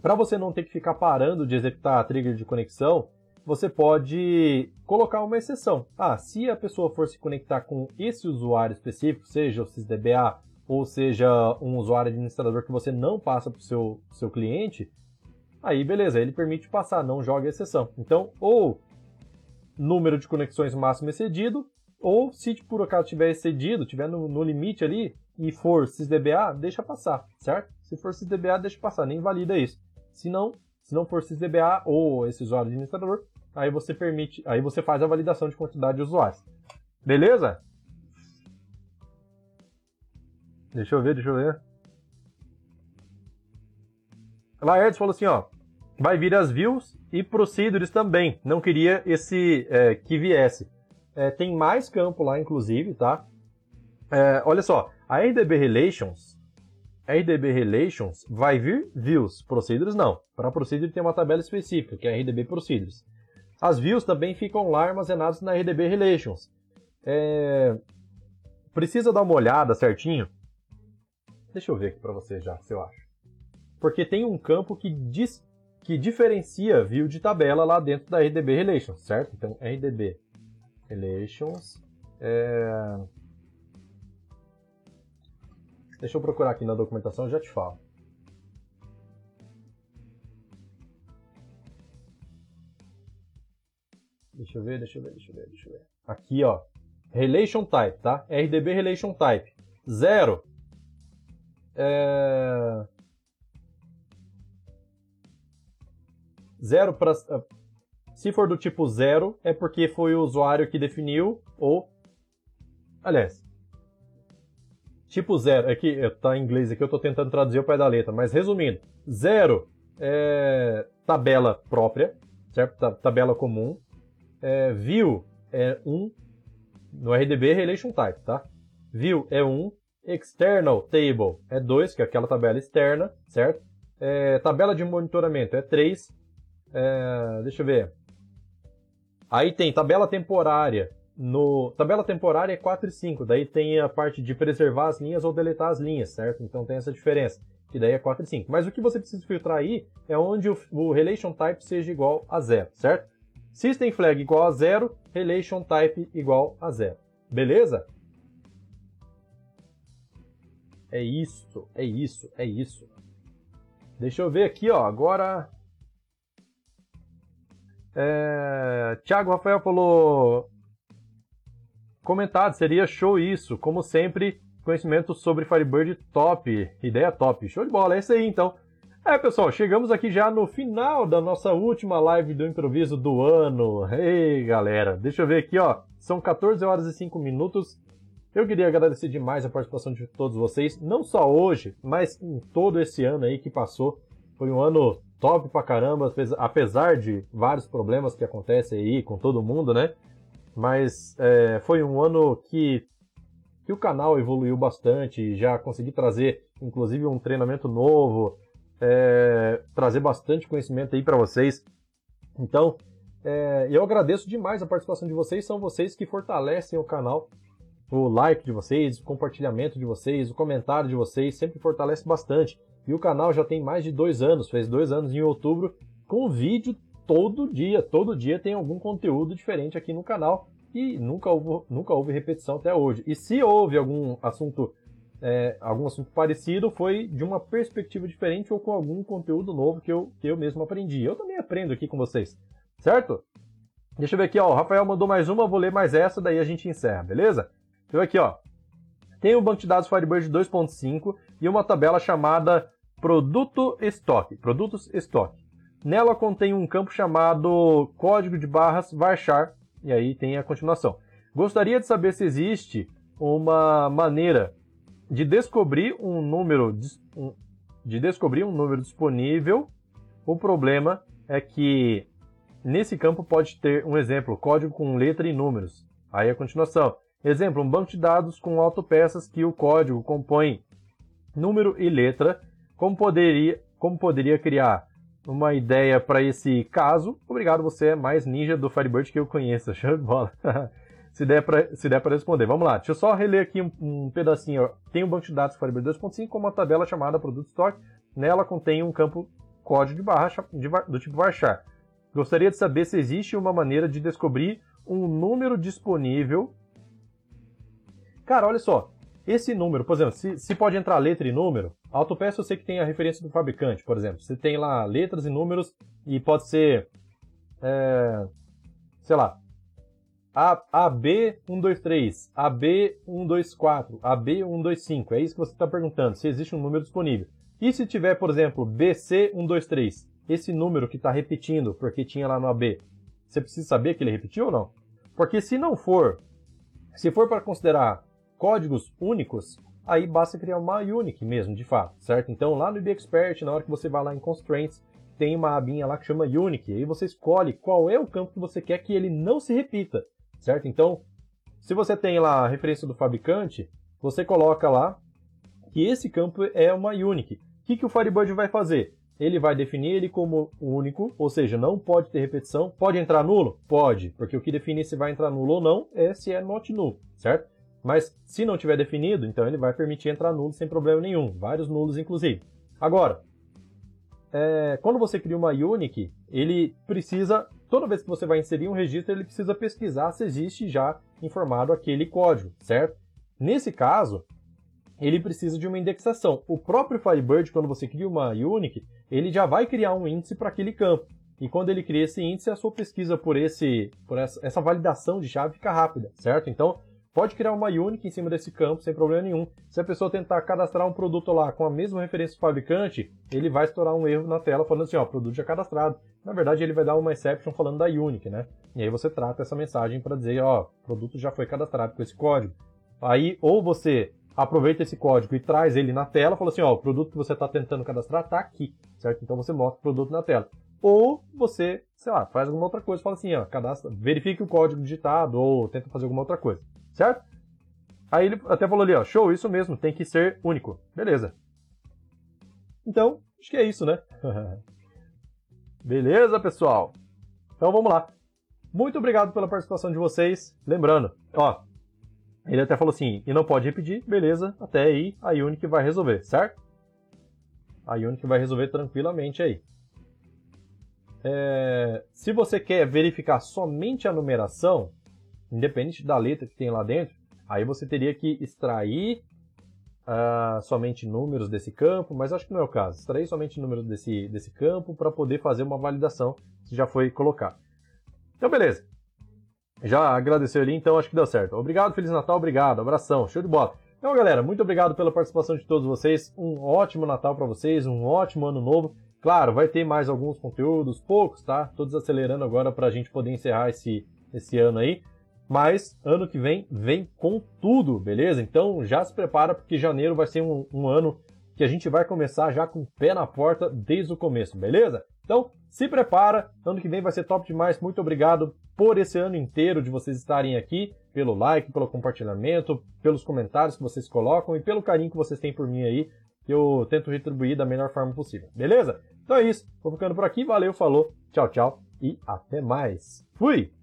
para você não ter que ficar parando de executar a trigger de conexão, você pode colocar uma exceção. Ah, se a pessoa for se conectar com esse usuário específico, seja o SysDBA ou seja um usuário administrador que você não passa para o seu, seu cliente, aí beleza, ele permite passar, não joga exceção. Então, ou número de conexões máximo excedido, ou se por acaso tiver excedido, tiver no, no limite ali e for sysdba, deixa passar, certo? Se for sysdba, deixa passar, nem valida isso. Se não, se não for sysdba ou esse usuário administrador, aí você permite, aí você faz a validação de quantidade de usuários. Beleza? Deixa eu ver, deixa eu ver. Laertes falou assim, ó, vai vir as views e procedures também. Não queria esse é, que viesse. É, tem mais campo lá, inclusive, tá? É, olha só, a RDB Relations, RDB Relations vai vir views, procedures não. Para procedure tem uma tabela específica, que é RDB Procedures. As views também ficam lá armazenadas na RDB Relations. É... Precisa dar uma olhada certinho. Deixa eu ver aqui para você já, se eu acho. Porque tem um campo que diz que diferencia view de tabela lá dentro da RDB Relations, certo? Então, RDB Relations. É... Deixa eu procurar aqui na documentação e já te falo. Deixa eu ver, deixa eu ver, deixa eu ver, deixa eu ver. Aqui, ó. Relation Type, tá? RDB Relation Type. Zero. É... Zero para. Ah, se for do tipo zero, é porque foi o usuário que definiu, ou. Aliás. Tipo zero, é que tá em inglês aqui, eu estou tentando traduzir o pé da letra, mas resumindo: zero é tabela própria, certo? Tabela comum. É, view é um. No RDB, Relation Type, tá? View é um. External Table é 2, que é aquela tabela externa, certo? É, tabela de monitoramento é 3. É, deixa eu ver. Aí tem tabela temporária. No, tabela temporária é 4 e 5. Daí tem a parte de preservar as linhas ou deletar as linhas, certo? Então tem essa diferença. Que daí é 4 e 5. Mas o que você precisa filtrar aí é onde o, o relation type seja igual a zero, certo? System flag igual a zero, relation type igual a zero. Beleza? É isso, é isso, é isso. Deixa eu ver aqui, ó. Agora. É... Thiago Rafael falou. Comentado, seria show isso. Como sempre, conhecimento sobre Firebird top. Ideia top. Show de bola, é isso aí então. É, pessoal, chegamos aqui já no final da nossa última live do improviso do ano. Ei, galera, deixa eu ver aqui, ó. São 14 horas e 5 minutos. Eu queria agradecer demais a participação de todos vocês, não só hoje, mas em todo esse ano aí que passou. Foi um ano top pra caramba, apesar de vários problemas que acontecem aí com todo mundo, né? Mas é, foi um ano que, que o canal evoluiu bastante, já consegui trazer inclusive um treinamento novo, é, trazer bastante conhecimento aí para vocês. Então, é, eu agradeço demais a participação de vocês, são vocês que fortalecem o canal o like de vocês, o compartilhamento de vocês, o comentário de vocês sempre fortalece bastante. E o canal já tem mais de dois anos, fez dois anos em outubro, com vídeo todo dia. Todo dia tem algum conteúdo diferente aqui no canal e nunca houve, nunca houve repetição até hoje. E se houve algum assunto, é, algum assunto parecido, foi de uma perspectiva diferente ou com algum conteúdo novo que eu, que eu mesmo aprendi. Eu também aprendo aqui com vocês, certo? Deixa eu ver aqui, ó. O Rafael mandou mais uma, vou ler mais essa, daí a gente encerra, beleza? Então aqui, ó, tem o banco de dados Firebird 2.5 e uma tabela chamada Produto Estoque, Produtos Estoque. Nela contém um campo chamado Código de Barras Varchar, e aí tem a continuação. Gostaria de saber se existe uma maneira de descobrir um número de descobrir um número disponível. O problema é que nesse campo pode ter um exemplo, código com letra e números. Aí a continuação. Exemplo, um banco de dados com autopeças que o código compõe número e letra. Como poderia, como poderia criar uma ideia para esse caso? Obrigado, você é mais ninja do Firebird que eu conheço. [laughs] Show de bola. se der para responder. Vamos lá, deixa eu só reler aqui um, um pedacinho. Tem um banco de dados Firebird 2.5 com uma tabela chamada Produto Stock. Nela contém um campo código de barra de, do tipo varchar. Gostaria de saber se existe uma maneira de descobrir um número disponível Cara, olha só. Esse número, por exemplo, se, se pode entrar letra e número, a autopeça eu sei que tem a referência do fabricante, por exemplo. Você tem lá letras e números e pode ser, é, sei lá, AB123, AB124, AB125. É isso que você está perguntando, se existe um número disponível. E se tiver, por exemplo, BC123, esse número que está repetindo porque tinha lá no AB, você precisa saber que ele repetiu ou não? Porque se não for, se for para considerar códigos únicos, aí basta criar uma unique mesmo, de fato, certo? Então lá no IBExpert, na hora que você vai lá em Constraints, tem uma abinha lá que chama Unique, aí você escolhe qual é o campo que você quer que ele não se repita, certo? Então, se você tem lá a referência do fabricante, você coloca lá que esse campo é uma unique. O que, que o Firebird vai fazer? Ele vai definir ele como único, ou seja, não pode ter repetição. Pode entrar nulo? Pode, porque o que define se vai entrar nulo ou não é se é not null, certo? Mas se não tiver definido, então ele vai permitir entrar nulo sem problema nenhum, vários nulos inclusive. Agora, é, quando você cria uma unique, ele precisa, toda vez que você vai inserir um registro, ele precisa pesquisar se existe já informado aquele código, certo? Nesse caso, ele precisa de uma indexação. O próprio Firebird, quando você cria uma unique, ele já vai criar um índice para aquele campo. E quando ele cria esse índice, a sua pesquisa por, esse, por essa, essa validação de chave fica rápida, certo? Então, Pode criar uma unique em cima desse campo sem problema nenhum. Se a pessoa tentar cadastrar um produto lá com a mesma referência do fabricante, ele vai estourar um erro na tela falando assim, ó, produto já cadastrado. Na verdade, ele vai dar uma exception falando da unique, né? E aí você trata essa mensagem para dizer, ó, produto já foi cadastrado com esse código. Aí, ou você aproveita esse código e traz ele na tela, fala assim, ó, o produto que você está tentando cadastrar está aqui, certo? Então você mostra o produto na tela. Ou você, sei lá, faz alguma outra coisa, fala assim, ó, cadastra, verifique o código digitado ou tenta fazer alguma outra coisa certo? Aí ele até falou ali, ó, show, isso mesmo, tem que ser único. Beleza. Então, acho que é isso, né? [laughs] Beleza, pessoal? Então vamos lá. Muito obrigado pela participação de vocês. Lembrando, ó, ele até falou assim, e não pode repetir, beleza, até aí a Unique vai resolver, certo? A Unique vai resolver tranquilamente aí. é, se você quer verificar somente a numeração, independente da letra que tem lá dentro, aí você teria que extrair uh, somente números desse campo, mas acho que não é o caso. Extrair somente números desse, desse campo para poder fazer uma validação se já foi colocado. Então, beleza. Já agradeceu ali, então acho que deu certo. Obrigado, Feliz Natal, obrigado, abração, show de bola. Então, galera, muito obrigado pela participação de todos vocês. Um ótimo Natal para vocês, um ótimo ano novo. Claro, vai ter mais alguns conteúdos, poucos, tá? Todos acelerando agora para a gente poder encerrar esse, esse ano aí. Mas ano que vem vem com tudo, beleza? Então já se prepara porque janeiro vai ser um, um ano que a gente vai começar já com o pé na porta desde o começo, beleza? Então se prepara, ano que vem vai ser top demais. Muito obrigado por esse ano inteiro de vocês estarem aqui, pelo like, pelo compartilhamento, pelos comentários que vocês colocam e pelo carinho que vocês têm por mim aí, que eu tento retribuir da melhor forma possível, beleza? Então é isso, vou ficando por aqui, valeu, falou, tchau, tchau e até mais. Fui!